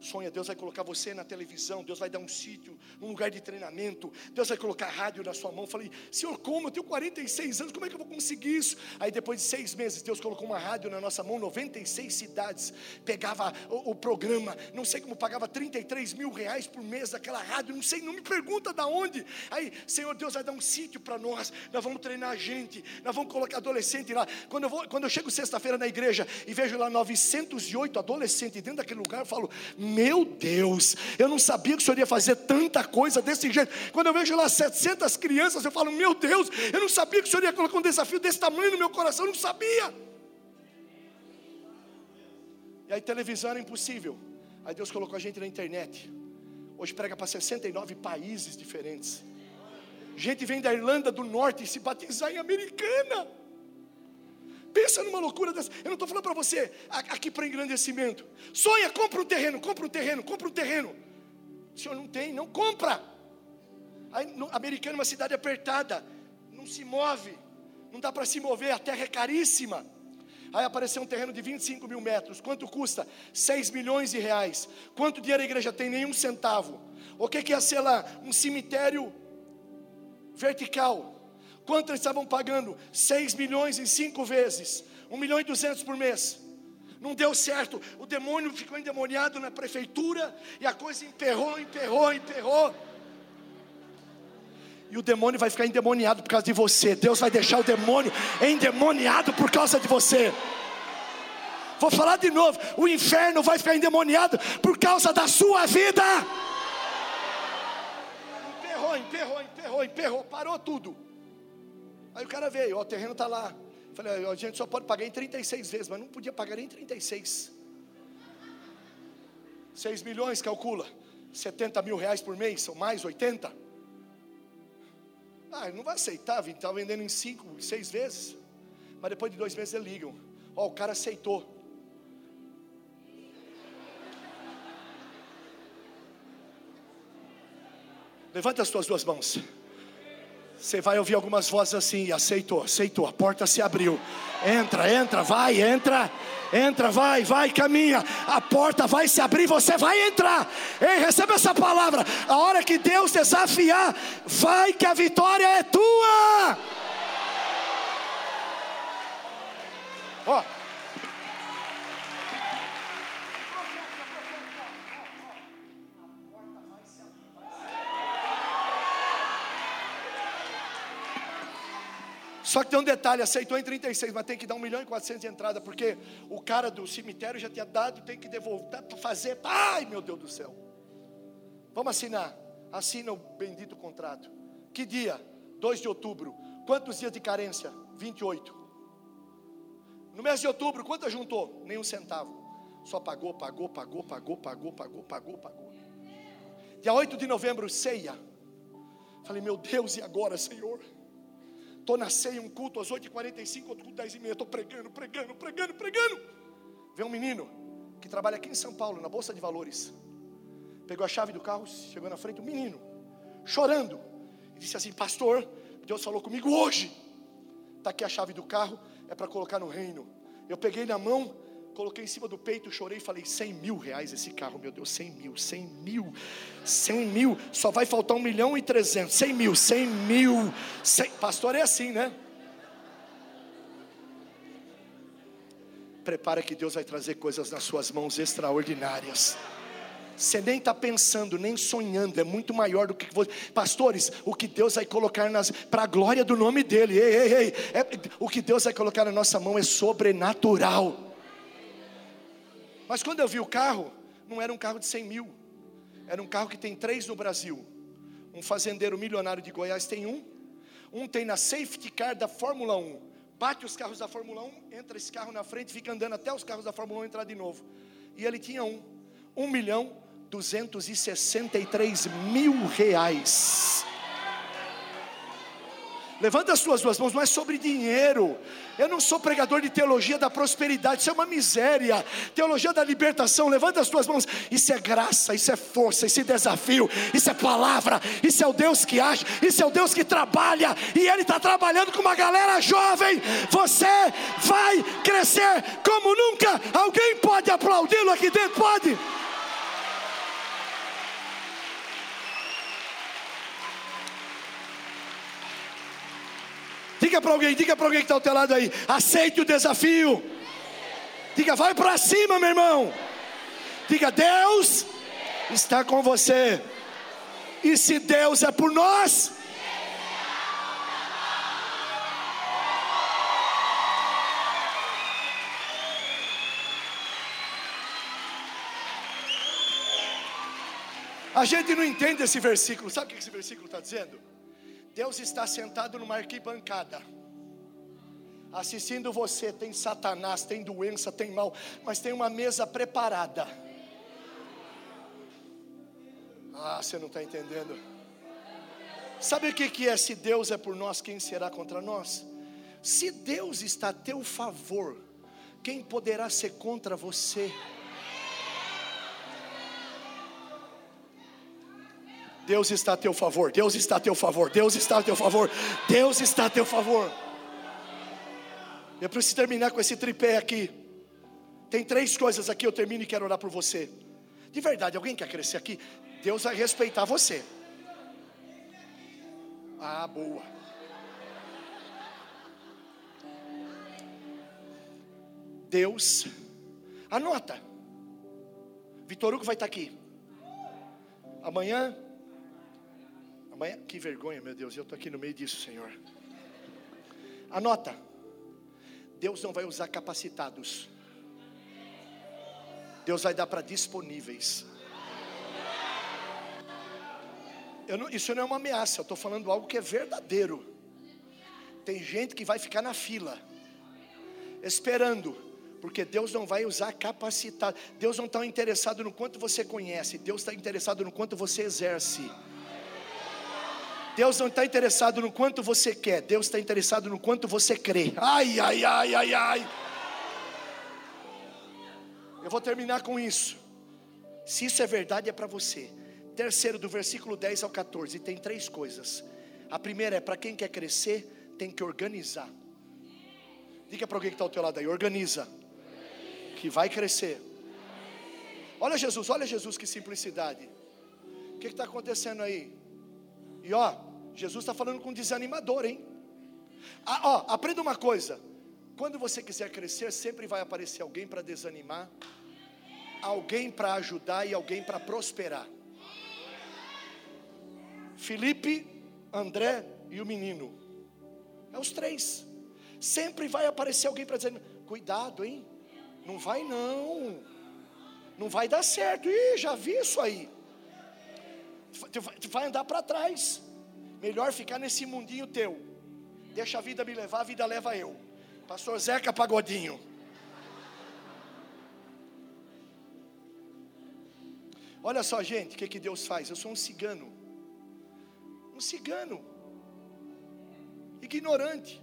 Sonha, Deus vai colocar você na televisão, Deus vai dar um sítio, um lugar de treinamento, Deus vai colocar rádio na sua mão. Falei, Senhor, como? Eu tenho 46 anos, como é que eu vou conseguir isso? Aí depois de seis meses, Deus colocou uma rádio na nossa mão, 96 cidades, pegava o, o programa, não sei como pagava 33 mil reais por mês daquela rádio, não sei, não me pergunta da onde. Aí, Senhor, Deus vai dar um sítio para nós, nós vamos treinar gente, nós vamos colocar adolescente lá. Quando eu, vou, quando eu chego sexta-feira na igreja e vejo lá 908 adolescentes dentro daquele lugar, eu falo, meu Deus, eu não sabia que o Senhor ia fazer tanta coisa desse jeito. Quando eu vejo lá 700 crianças, eu falo, meu Deus, eu não sabia que o Senhor ia colocar um desafio desse tamanho no meu coração, eu não sabia. E aí televisão era impossível. Aí Deus colocou a gente na internet. Hoje prega para 69 países diferentes. Gente vem da Irlanda do Norte se batizar em Americana. Pensa numa loucura dessa. Eu não estou falando para você aqui para engrandecimento. Sonha, compra um terreno, compra um terreno, compra um terreno. O senhor não tem, não compra. Aí, no, americano é uma cidade apertada, não se move, não dá para se mover, a terra é caríssima. Aí apareceu um terreno de 25 mil metros. Quanto custa? 6 milhões de reais. Quanto dinheiro a igreja tem? Nenhum centavo. O que, que ia ser lá? Um cemitério vertical. Quanto eles estavam pagando? 6 milhões em cinco vezes. 1 milhão e 200 por mês. Não deu certo. O demônio ficou endemoniado na prefeitura. E a coisa emperrou, emperrou, emperrou. E o demônio vai ficar endemoniado por causa de você. Deus vai deixar o demônio endemoniado por causa de você. Vou falar de novo: o inferno vai ficar endemoniado por causa da sua vida. Emperrou, emperrou, emperrou, emperrou, parou tudo. Aí o cara veio, ó, o terreno está lá. Falei, a gente só pode pagar em 36 vezes, mas não podia pagar em 36. 6 milhões, calcula. 70 mil reais por mês, são mais 80. Ah, não vai aceitar, está vendendo em 5, 6 vezes. Mas depois de dois meses eles ligam. Ó, o cara aceitou. Levanta as tuas duas mãos. Você vai ouvir algumas vozes assim, aceitou, aceitou, a porta se abriu. Entra, entra, vai, entra, entra, vai, vai, caminha. A porta vai se abrir, você vai entrar. Ei, receba essa palavra. A hora que Deus desafiar, vai que a vitória é tua. Ó. Oh. Só que tem um detalhe, aceitou em 36, mas tem que dar 1 milhão e 400 de entrada, porque o cara do cemitério já tinha dado, tem que devolver para fazer. Ai, meu Deus do céu. Vamos assinar. Assina o bendito contrato. Que dia? 2 de outubro. Quantos dias de carência? 28. No mês de outubro, quanto juntou? Nenhum centavo. Só pagou, pagou, pagou, pagou, pagou, pagou, pagou, pagou. Dia 8 de novembro, ceia. Falei, meu Deus, e agora, Senhor? Estou na ceia, um culto às 8h45, outro culto às 10h30. Estou pregando, pregando, pregando, pregando. Vem um menino que trabalha aqui em São Paulo, na Bolsa de Valores. Pegou a chave do carro, chegou na frente, um menino, chorando. E disse assim: Pastor, Deus falou comigo hoje. Está aqui a chave do carro, é para colocar no reino. Eu peguei na mão, coloquei em cima do peito, chorei e falei: 100 mil reais esse carro, meu Deus, 100 mil, 100 mil, 100 mil, só vai faltar um milhão e trezentos, 100 mil, 100 mil, 100. pastor é assim, né? Prepara que Deus vai trazer coisas nas suas mãos extraordinárias. Você nem está pensando, nem sonhando, é muito maior do que você. Pastores, o que Deus vai colocar para a glória do nome dEle, ei, ei, ei, é, o que Deus vai colocar na nossa mão é sobrenatural. Mas quando eu vi o carro, não era um carro de 100 mil, era um carro que tem três no Brasil. Um fazendeiro milionário de Goiás tem um, um tem na safety car da Fórmula 1. Bate os carros da Fórmula 1, entra esse carro na frente, fica andando até os carros da Fórmula 1 entrar de novo. E ele tinha um, um milhão 263 mil reais. Levanta as suas duas mãos, não é sobre dinheiro. Eu não sou pregador de teologia da prosperidade, isso é uma miséria. Teologia da libertação, levanta as tuas mãos. Isso é graça, isso é força, isso é desafio, isso é palavra, isso é o Deus que age, isso é o Deus que trabalha, e Ele está trabalhando com uma galera jovem. Você vai crescer como nunca. Alguém pode aplaudi-lo aqui dentro? Pode? Diga para alguém, diga para alguém que está ao teu lado aí. Aceite o desafio. Diga, vai para cima, meu irmão. Diga, Deus está com você. E se Deus é por nós, A gente não entende esse versículo. Sabe o que esse versículo está dizendo? Deus está sentado numa arquibancada, assistindo você. Tem Satanás, tem doença, tem mal, mas tem uma mesa preparada. Ah, você não está entendendo. Sabe o que, é? Se Deus é por nós, quem será contra nós? Se Deus está a teu favor, quem poderá ser contra você? Deus está a teu favor, Deus está a teu favor, Deus está a teu favor, Deus está a teu favor. Eu preciso terminar com esse tripé aqui. Tem três coisas aqui, eu termino e quero orar por você. De verdade, alguém quer crescer aqui? Deus vai respeitar você. Ah, boa. Deus, anota. Vitor Hugo vai estar aqui. Amanhã Que vergonha, meu Deus, eu estou aqui no meio disso, Senhor. Anota: Deus não vai usar capacitados, Deus vai dar para disponíveis. Não, isso não é uma ameaça, eu estou falando algo que é verdadeiro. Tem gente que vai ficar na fila, esperando, porque Deus não vai usar capacitado. Deus não está interessado no quanto você conhece, Deus está interessado no quanto você exerce. Deus não está interessado no quanto você quer, Deus está interessado no quanto você crê. Ai, ai, ai, ai, ai. Eu vou terminar com isso. Se isso é verdade, é para você. Terceiro, do versículo 10 ao 14, tem três coisas. A primeira é para quem quer crescer, tem que organizar. Diga para alguém que está ao teu lado aí, organiza. Que vai crescer. Olha Jesus, olha Jesus, que simplicidade. O que está acontecendo aí? E ó, Jesus está falando com um desanimador, hein? Ah, ó, aprenda uma coisa: quando você quiser crescer, sempre vai aparecer alguém para desanimar, alguém para ajudar e alguém para prosperar. Felipe, André e o menino. É os três. Sempre vai aparecer alguém para dizer: cuidado, hein? Não vai não. Não vai dar certo. Ih, já vi isso aí tu vai andar para trás. Melhor ficar nesse mundinho teu. Deixa a vida me levar, a vida leva eu. Pastor Zeca Pagodinho. Olha só, gente, o que, que Deus faz? Eu sou um cigano. Um cigano. Ignorante.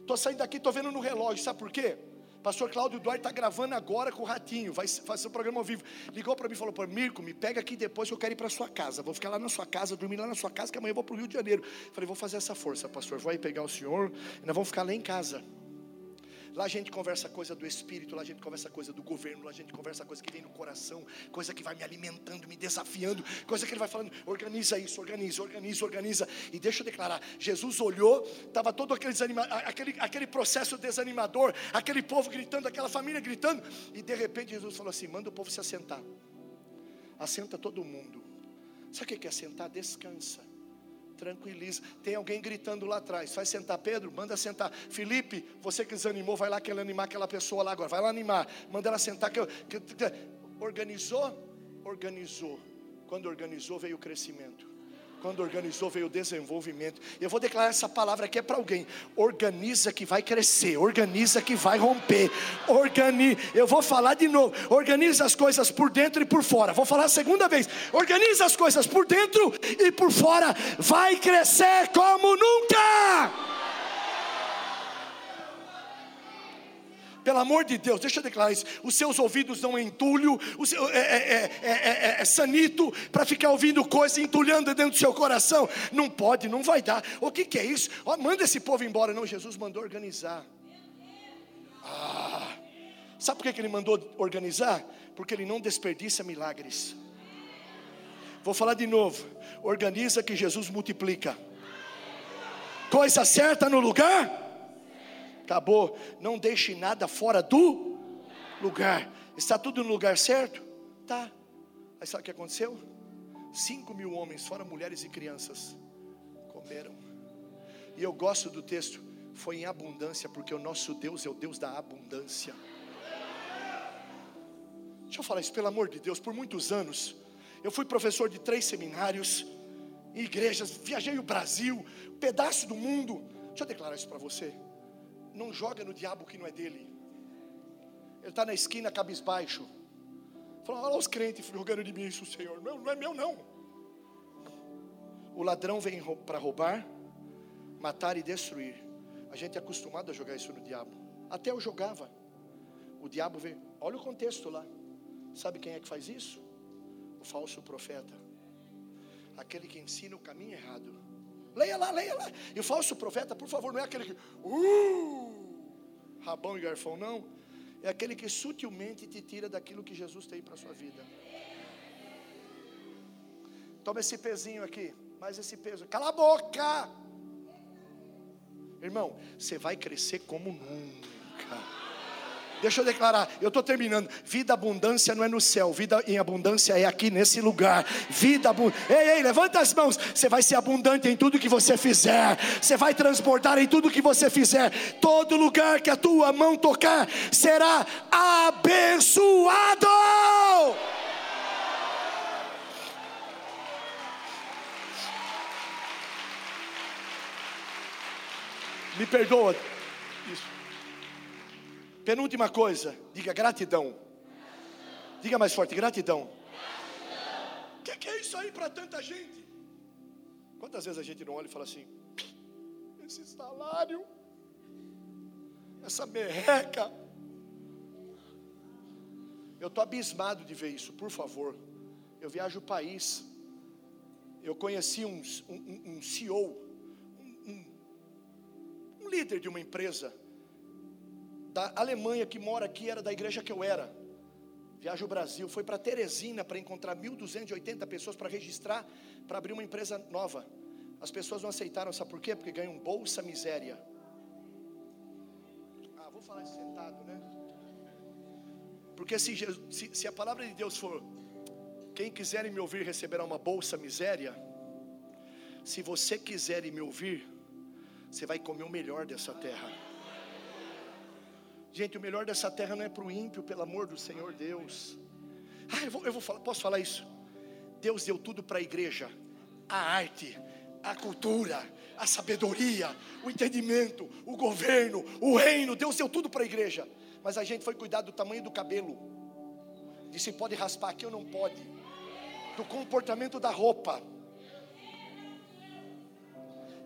Estou saindo daqui, estou vendo no relógio, sabe por quê? Pastor Cláudio Duarte está gravando agora com o Ratinho, vai fazer o programa ao vivo. Ligou para mim e falou: Pô, Mirko, me pega aqui depois que eu quero ir para sua casa. Vou ficar lá na sua casa, dormir lá na sua casa, que amanhã eu vou para o Rio de Janeiro. Falei: Vou fazer essa força, pastor. Vou aí pegar o senhor e nós vamos ficar lá em casa. Lá a gente conversa coisa do espírito, lá a gente conversa coisa do governo, lá a gente conversa coisa que vem no coração, coisa que vai me alimentando, me desafiando, coisa que ele vai falando, organiza isso, organiza, organiza, organiza. E deixa eu declarar, Jesus olhou, estava todo aquele, desanima, aquele, aquele processo desanimador, aquele povo gritando, aquela família gritando, e de repente Jesus falou assim: manda o povo se assentar. Assenta todo mundo. Sabe o que é assentar? Descansa tranquiliza. Tem alguém gritando lá atrás. Vai sentar, Pedro? Manda sentar. Felipe, você que desanimou, vai lá querer animar aquela pessoa lá agora. Vai lá animar. Manda ela sentar. Que, que, que, organizou? Organizou. Quando organizou, veio o crescimento. Quando organizou, veio o desenvolvimento. Eu vou declarar essa palavra aqui é para alguém. Organiza que vai crescer, organiza que vai romper. Organiza. Eu vou falar de novo. Organiza as coisas por dentro e por fora. Vou falar a segunda vez. Organiza as coisas por dentro e por fora. Vai crescer como nunca. Pelo amor de Deus, deixa eu declarar isso. Os seus ouvidos não é entulho, seu, é, é, é, é sanito para ficar ouvindo coisa entulhando dentro do seu coração. Não pode, não vai dar. O que, que é isso? Oh, manda esse povo embora. Não, Jesus mandou organizar. Ah, sabe por que, que ele mandou organizar? Porque ele não desperdiça milagres. Vou falar de novo. Organiza que Jesus multiplica. coisa certa no lugar. Acabou. Não deixe nada fora do lugar. Está tudo no lugar certo? Tá. Aí sabe o que aconteceu? Cinco mil homens, fora mulheres e crianças, comeram. E eu gosto do texto, foi em abundância, porque o nosso Deus é o Deus da abundância. Deixa eu falar isso, pelo amor de Deus, por muitos anos, eu fui professor de três seminários, igrejas, viajei o Brasil, pedaço do mundo. Deixa eu declarar isso para você. Não joga no diabo que não é dele. Ele está na esquina cabisbaixo. Fala, olha os crentes jogando de mim isso, Senhor. Não, não é meu, não. O ladrão vem para roubar, matar e destruir. A gente é acostumado a jogar isso no diabo. Até eu jogava. O diabo vem. Olha o contexto lá. Sabe quem é que faz isso? O falso profeta. Aquele que ensina o caminho errado. Leia lá, leia lá. E o falso profeta, por favor, não é aquele que. Uh, rabão e garfão, não. É aquele que sutilmente te tira daquilo que Jesus tem para a sua vida. Toma esse pezinho aqui, mais esse peso. Cala a boca! Irmão, você vai crescer como nunca. Deixa eu declarar, eu estou terminando. Vida abundância não é no céu, vida em abundância é aqui nesse lugar. Vida abundância. Ei, ei, levanta as mãos. Você vai ser abundante em tudo que você fizer. Você vai transportar em tudo que você fizer. Todo lugar que a tua mão tocar será abençoado. Me perdoa. Penúltima coisa, diga gratidão. Diga mais forte, gratidão. O que, que, é isso aí para tanta gente? Quantas vezes a gente não olha e fala assim: esse salário, essa merreca. Eu estou abismado de ver isso, por favor. Eu viajo o país. Eu conheci um, um, um CEO, um, um líder de uma empresa da Alemanha que mora aqui, era da igreja que eu era. Viaja o Brasil, foi para Teresina para encontrar 1.280 pessoas para registrar, para abrir uma empresa nova. As pessoas não aceitaram, sabe por quê? Porque ganham bolsa miséria. Ah, vou falar isso sentado, né? Porque se, se, se a palavra de Deus for, quem quiser me ouvir receberá uma bolsa miséria. Se você quiser me ouvir, você vai comer o melhor dessa terra. Gente, o melhor dessa terra não é para o ímpio, pelo amor do Senhor Deus. Ah, eu vou, eu vou falar, posso falar isso? Deus deu tudo para a igreja: a arte, a cultura, a sabedoria, o entendimento, o governo, o reino. Deus deu tudo para a igreja. Mas a gente foi cuidar do tamanho do cabelo, de se pode raspar aqui ou não pode, do comportamento da roupa.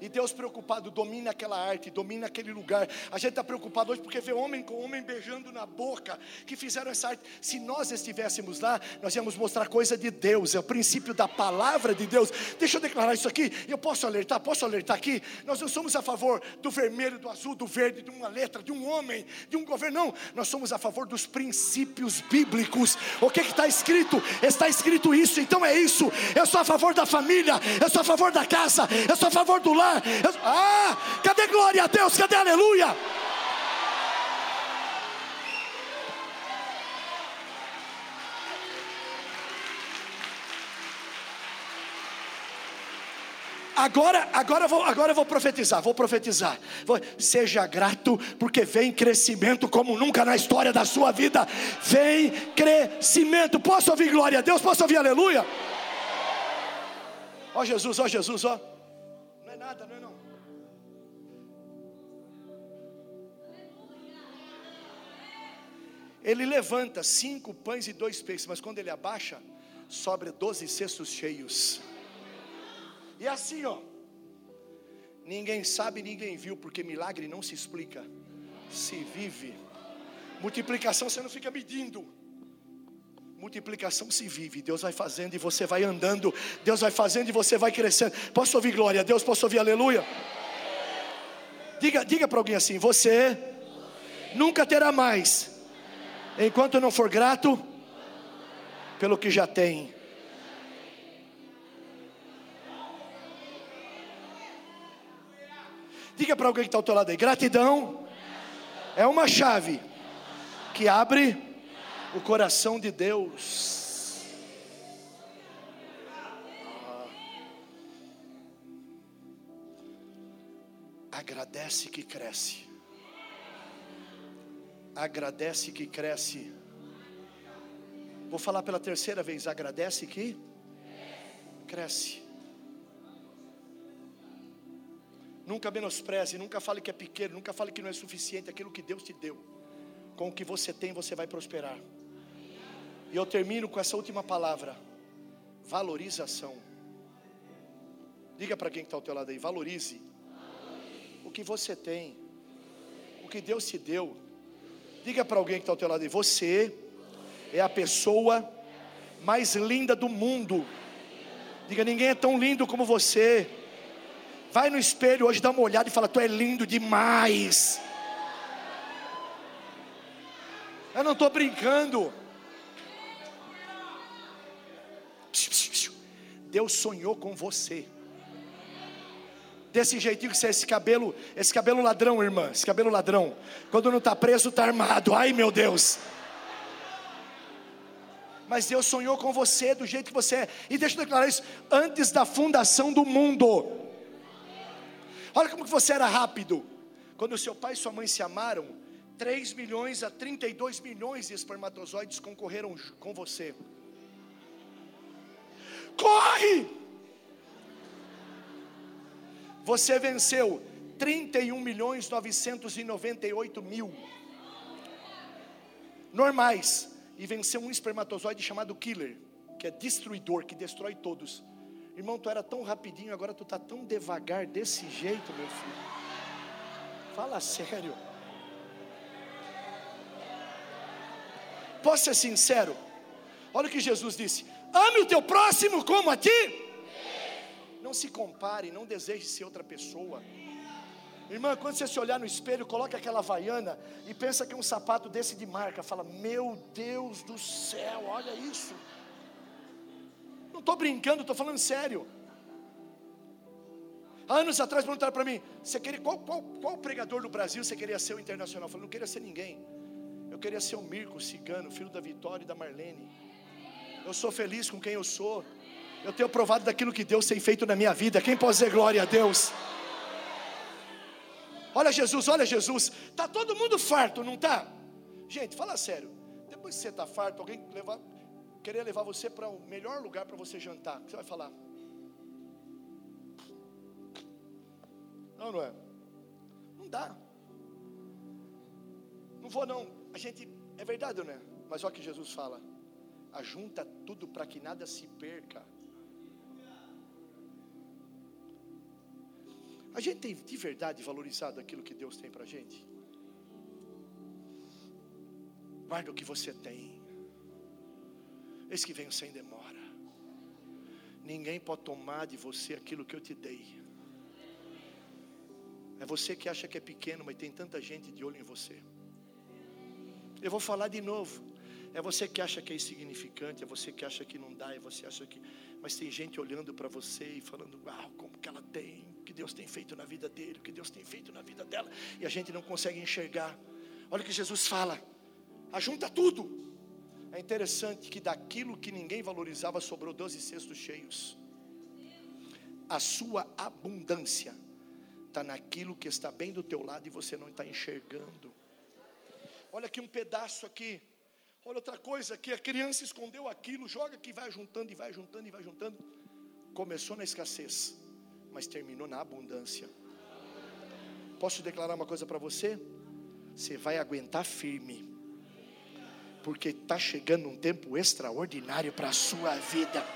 E Deus preocupado, domina aquela arte, domina aquele lugar. A gente está preocupado hoje porque vê homem com homem beijando na boca, que fizeram essa arte. Se nós estivéssemos lá, nós íamos mostrar coisa de Deus, é o princípio da palavra de Deus. Deixa eu declarar isso aqui. Eu posso alertar, posso alertar aqui. Nós não somos a favor do vermelho, do azul, do verde, de uma letra, de um homem, de um governo. Não, nós somos a favor dos princípios bíblicos. O que está escrito? Está escrito isso, então é isso. Eu sou a favor da família, eu sou a favor da casa, eu sou a favor do lar ah, cadê glória a Deus? Cadê aleluia? Agora, agora, eu vou, agora eu vou profetizar, vou profetizar. Vou, seja grato, porque vem crescimento como nunca na história da sua vida. Vem crescimento. Posso ouvir glória a Deus? Posso ouvir aleluia? Ó Jesus, ó Jesus, ó nada, não é não. Ele levanta cinco pães e dois peixes, mas quando ele abaixa, sobra doze cestos cheios. E assim, ó. Ninguém sabe, ninguém viu, porque milagre não se explica, se vive. Multiplicação você não fica medindo. Multiplicação se vive, Deus vai fazendo e você vai andando, Deus vai fazendo e você vai crescendo. Posso ouvir glória a Deus? Posso ouvir aleluia? Diga, diga para alguém assim: você nunca terá mais, enquanto não for grato pelo que já tem. Diga para alguém que está ao teu lado aí: gratidão é uma chave que abre o coração de Deus. Agradece que cresce. Agradece que cresce. Vou falar pela terceira vez: agradece que cresce. Nunca menospreze, nunca fale que é pequeno, nunca fale que não é suficiente aquilo que Deus te deu. Com o que você tem, você vai prosperar. E eu termino com essa última palavra: valorização. Diga para quem está ao teu lado aí: valorize o que você tem, o que Deus te deu. Diga para alguém que está ao teu lado aí: você é a pessoa mais linda do mundo. Diga: ninguém é tão lindo como você. Vai no espelho hoje, dá uma olhada e fala: Tu é lindo demais. Eu não estou brincando. Deus sonhou com você. Desse jeitinho que você é esse cabelo, esse cabelo ladrão, irmã, esse cabelo ladrão. Quando não está preso, está armado. Ai meu Deus. Mas Deus sonhou com você do jeito que você é. E deixa eu declarar isso antes da fundação do mundo. Olha como que você era rápido. Quando seu pai e sua mãe se amaram, 3 milhões a 32 milhões de espermatozoides concorreram com você. Corre! Você venceu 31 milhões 998 mil normais e venceu um espermatozoide chamado killer, que é destruidor, que destrói todos. Irmão, tu era tão rapidinho, agora tu está tão devagar desse jeito, meu filho. Fala sério. Posso ser sincero? Olha o que Jesus disse: ame o teu próximo como a ti. Não se compare, não deseje ser outra pessoa. Irmã, quando você se olhar no espelho, coloque aquela vaiana e pensa que é um sapato desse de marca. Fala, meu Deus do céu, olha isso. Não estou brincando, estou falando sério. Anos atrás perguntaram para mim: você queria, qual, qual, qual pregador do Brasil você queria ser o internacional? Eu falei: não queria ser ninguém. Eu queria ser o Mirko, cigano, filho da Vitória e da Marlene. Eu sou feliz com quem eu sou. Eu tenho provado daquilo que Deus tem feito na minha vida. Quem pode dizer glória a Deus? Olha Jesus, olha Jesus. Tá todo mundo farto, não tá? Gente, fala sério. Depois que você está farto, alguém levar, querer levar você para o melhor lugar para você jantar, o que você vai falar? Não, não é? Não dá. Não vou não. A gente, é verdade, não é? Mas olha o que Jesus fala. Ajunta tudo para que nada se perca. A gente tem de verdade valorizado aquilo que Deus tem para a gente? Guarda o que você tem. Eis que venho sem demora. Ninguém pode tomar de você aquilo que eu te dei. É você que acha que é pequeno, mas tem tanta gente de olho em você. Eu vou falar de novo. É você que acha que é insignificante, é você que acha que não dá, é você acha que. Mas tem gente olhando para você e falando, uau, como que ela tem, o que Deus tem feito na vida dele, o que Deus tem feito na vida dela, e a gente não consegue enxergar. Olha o que Jesus fala: ajunta tudo. É interessante que daquilo que ninguém valorizava sobrou doze cestos cheios. A sua abundância está naquilo que está bem do teu lado e você não está enxergando. Olha aqui um pedaço aqui. Olha outra coisa aqui. A criança escondeu aquilo, joga que vai juntando e vai juntando e vai juntando. Começou na escassez, mas terminou na abundância. Posso declarar uma coisa para você? Você vai aguentar firme porque está chegando um tempo extraordinário para a sua vida.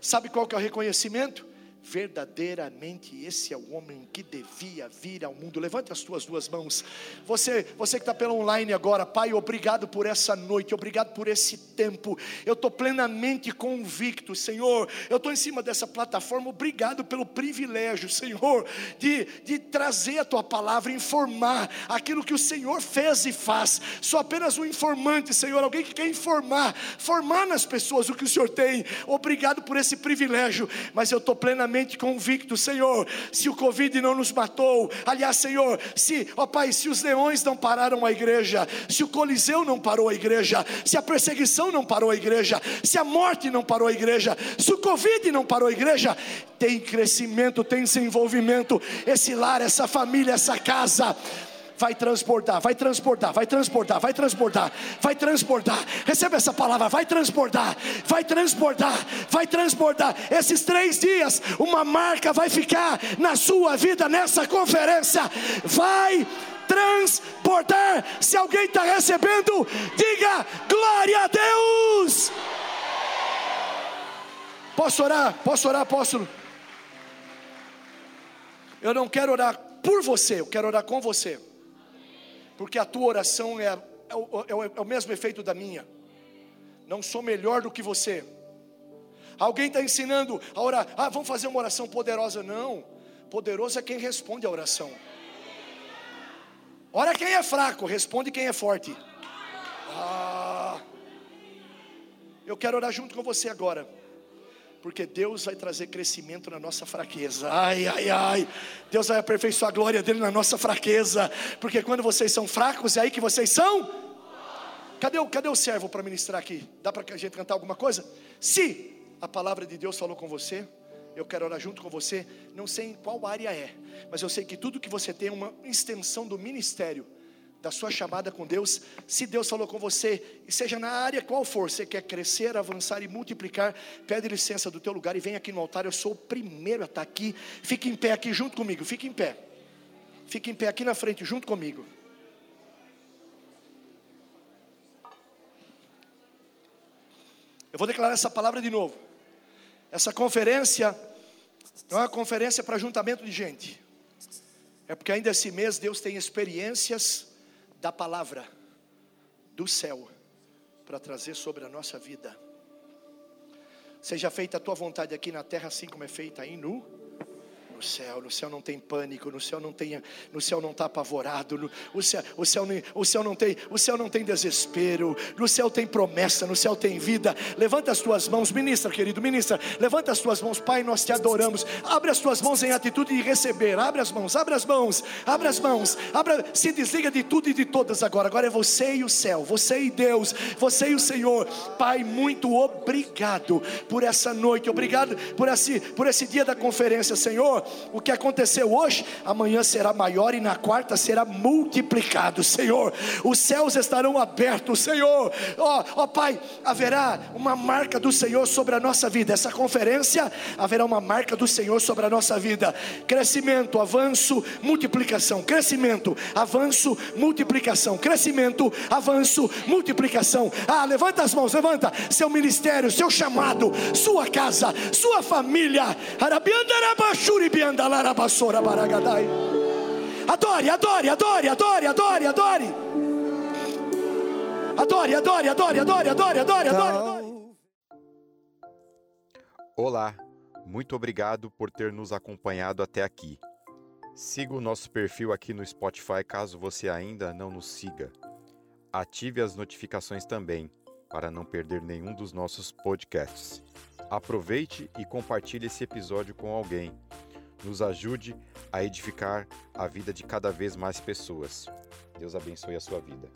Sabe qual que é o reconhecimento? Verdadeiramente esse é o homem que devia vir ao mundo. Levante as tuas duas mãos. Você, você que está pelo online agora, Pai, obrigado por essa noite, obrigado por esse tempo. Eu estou plenamente convicto, Senhor. Eu estou em cima dessa plataforma. Obrigado pelo privilégio, Senhor, de, de trazer a tua palavra, informar aquilo que o Senhor fez e faz. Sou apenas um informante, Senhor, alguém que quer informar, formar nas pessoas o que o Senhor tem. Obrigado por esse privilégio, mas eu estou plenamente convicto, Senhor, se o Covid não nos matou, aliás, Senhor, se, ó Pai, se os leões não pararam a igreja, se o Coliseu não parou a igreja, se a perseguição não parou a igreja, se a morte não parou a igreja, se o Covid não parou a igreja, tem crescimento, tem desenvolvimento, esse lar, essa família, essa casa vai transportar, vai transportar, vai transportar, vai transportar, vai transportar. Receba essa palavra, vai transportar, vai transportar, vai transportar. Esses três dias, uma marca vai ficar na sua vida nessa conferência. Vai transportar. Se alguém está recebendo, diga glória a Deus. Posso orar? Posso orar, apóstolo? Eu não quero orar por você, eu quero orar com você porque a tua oração é, é, o, é, o, é o mesmo efeito da minha. Não sou melhor do que você. Alguém está ensinando a orar, ah, vamos fazer uma oração poderosa. Não, poderoso é quem responde a oração. Ora quem é fraco, responde quem é forte. Ah, eu quero orar junto com você agora porque Deus vai trazer crescimento na nossa fraqueza. Ai, ai, ai. Deus vai aperfeiçoar a glória dele na nossa fraqueza, porque quando vocês são fracos, é aí que vocês são. Cadê o, cadê o servo para ministrar aqui? Dá para a gente cantar alguma coisa? Se a palavra de Deus falou com você, eu quero orar junto com você. Não sei em qual área é, mas eu sei que tudo que você tem é uma extensão do ministério da sua chamada com Deus, se Deus falou com você, e seja na área qual for, você quer crescer, avançar e multiplicar, pede licença do teu lugar e vem aqui no altar, eu sou o primeiro a estar aqui, fique em pé aqui junto comigo, fique em pé, fique em pé aqui na frente junto comigo. Eu vou declarar essa palavra de novo. Essa conferência não é uma conferência para juntamento de gente. É porque ainda esse mês Deus tem experiências da palavra do céu para trazer sobre a nossa vida. Seja feita a tua vontade aqui na terra, assim como é feita aí no céu, no céu não tem pânico, no céu não tem, no céu não está apavorado, no, o, céu, o, céu, o céu não tem, o céu não tem desespero, no céu tem promessa, no céu tem vida. Levanta as tuas mãos, ministra, querido, ministra, levanta as tuas mãos, Pai, nós te adoramos. Abre as tuas mãos em atitude de receber. Abre as mãos, abre as mãos, abre as mãos, abra, se desliga de tudo e de todas agora. Agora é você e o céu, você e Deus, você e o Senhor. Pai, muito obrigado por essa noite, obrigado por esse, por esse dia da conferência, Senhor o que aconteceu hoje, amanhã será maior e na quarta será multiplicado, Senhor. Os céus estarão abertos, Senhor. Ó, oh, oh, Pai, haverá uma marca do Senhor sobre a nossa vida. Essa conferência haverá uma marca do Senhor sobre a nossa vida. Crescimento, avanço, multiplicação. Crescimento, avanço, multiplicação. Crescimento, avanço, multiplicação. Ah, levanta as mãos, levanta. Seu ministério, seu chamado, sua casa, sua família. Arabiandarabashuri Adore, adore, adore, adore, adore, adore. Adore, adore, adore, adore, adore, adore, adore. Olá, muito obrigado por ter nos acompanhado até aqui. Siga o nosso perfil aqui no Spotify caso você ainda não nos siga. Ative as notificações também para não perder nenhum dos nossos podcasts. Aproveite e compartilhe esse episódio com alguém nos ajude a edificar a vida de cada vez mais pessoas. Deus abençoe a sua vida.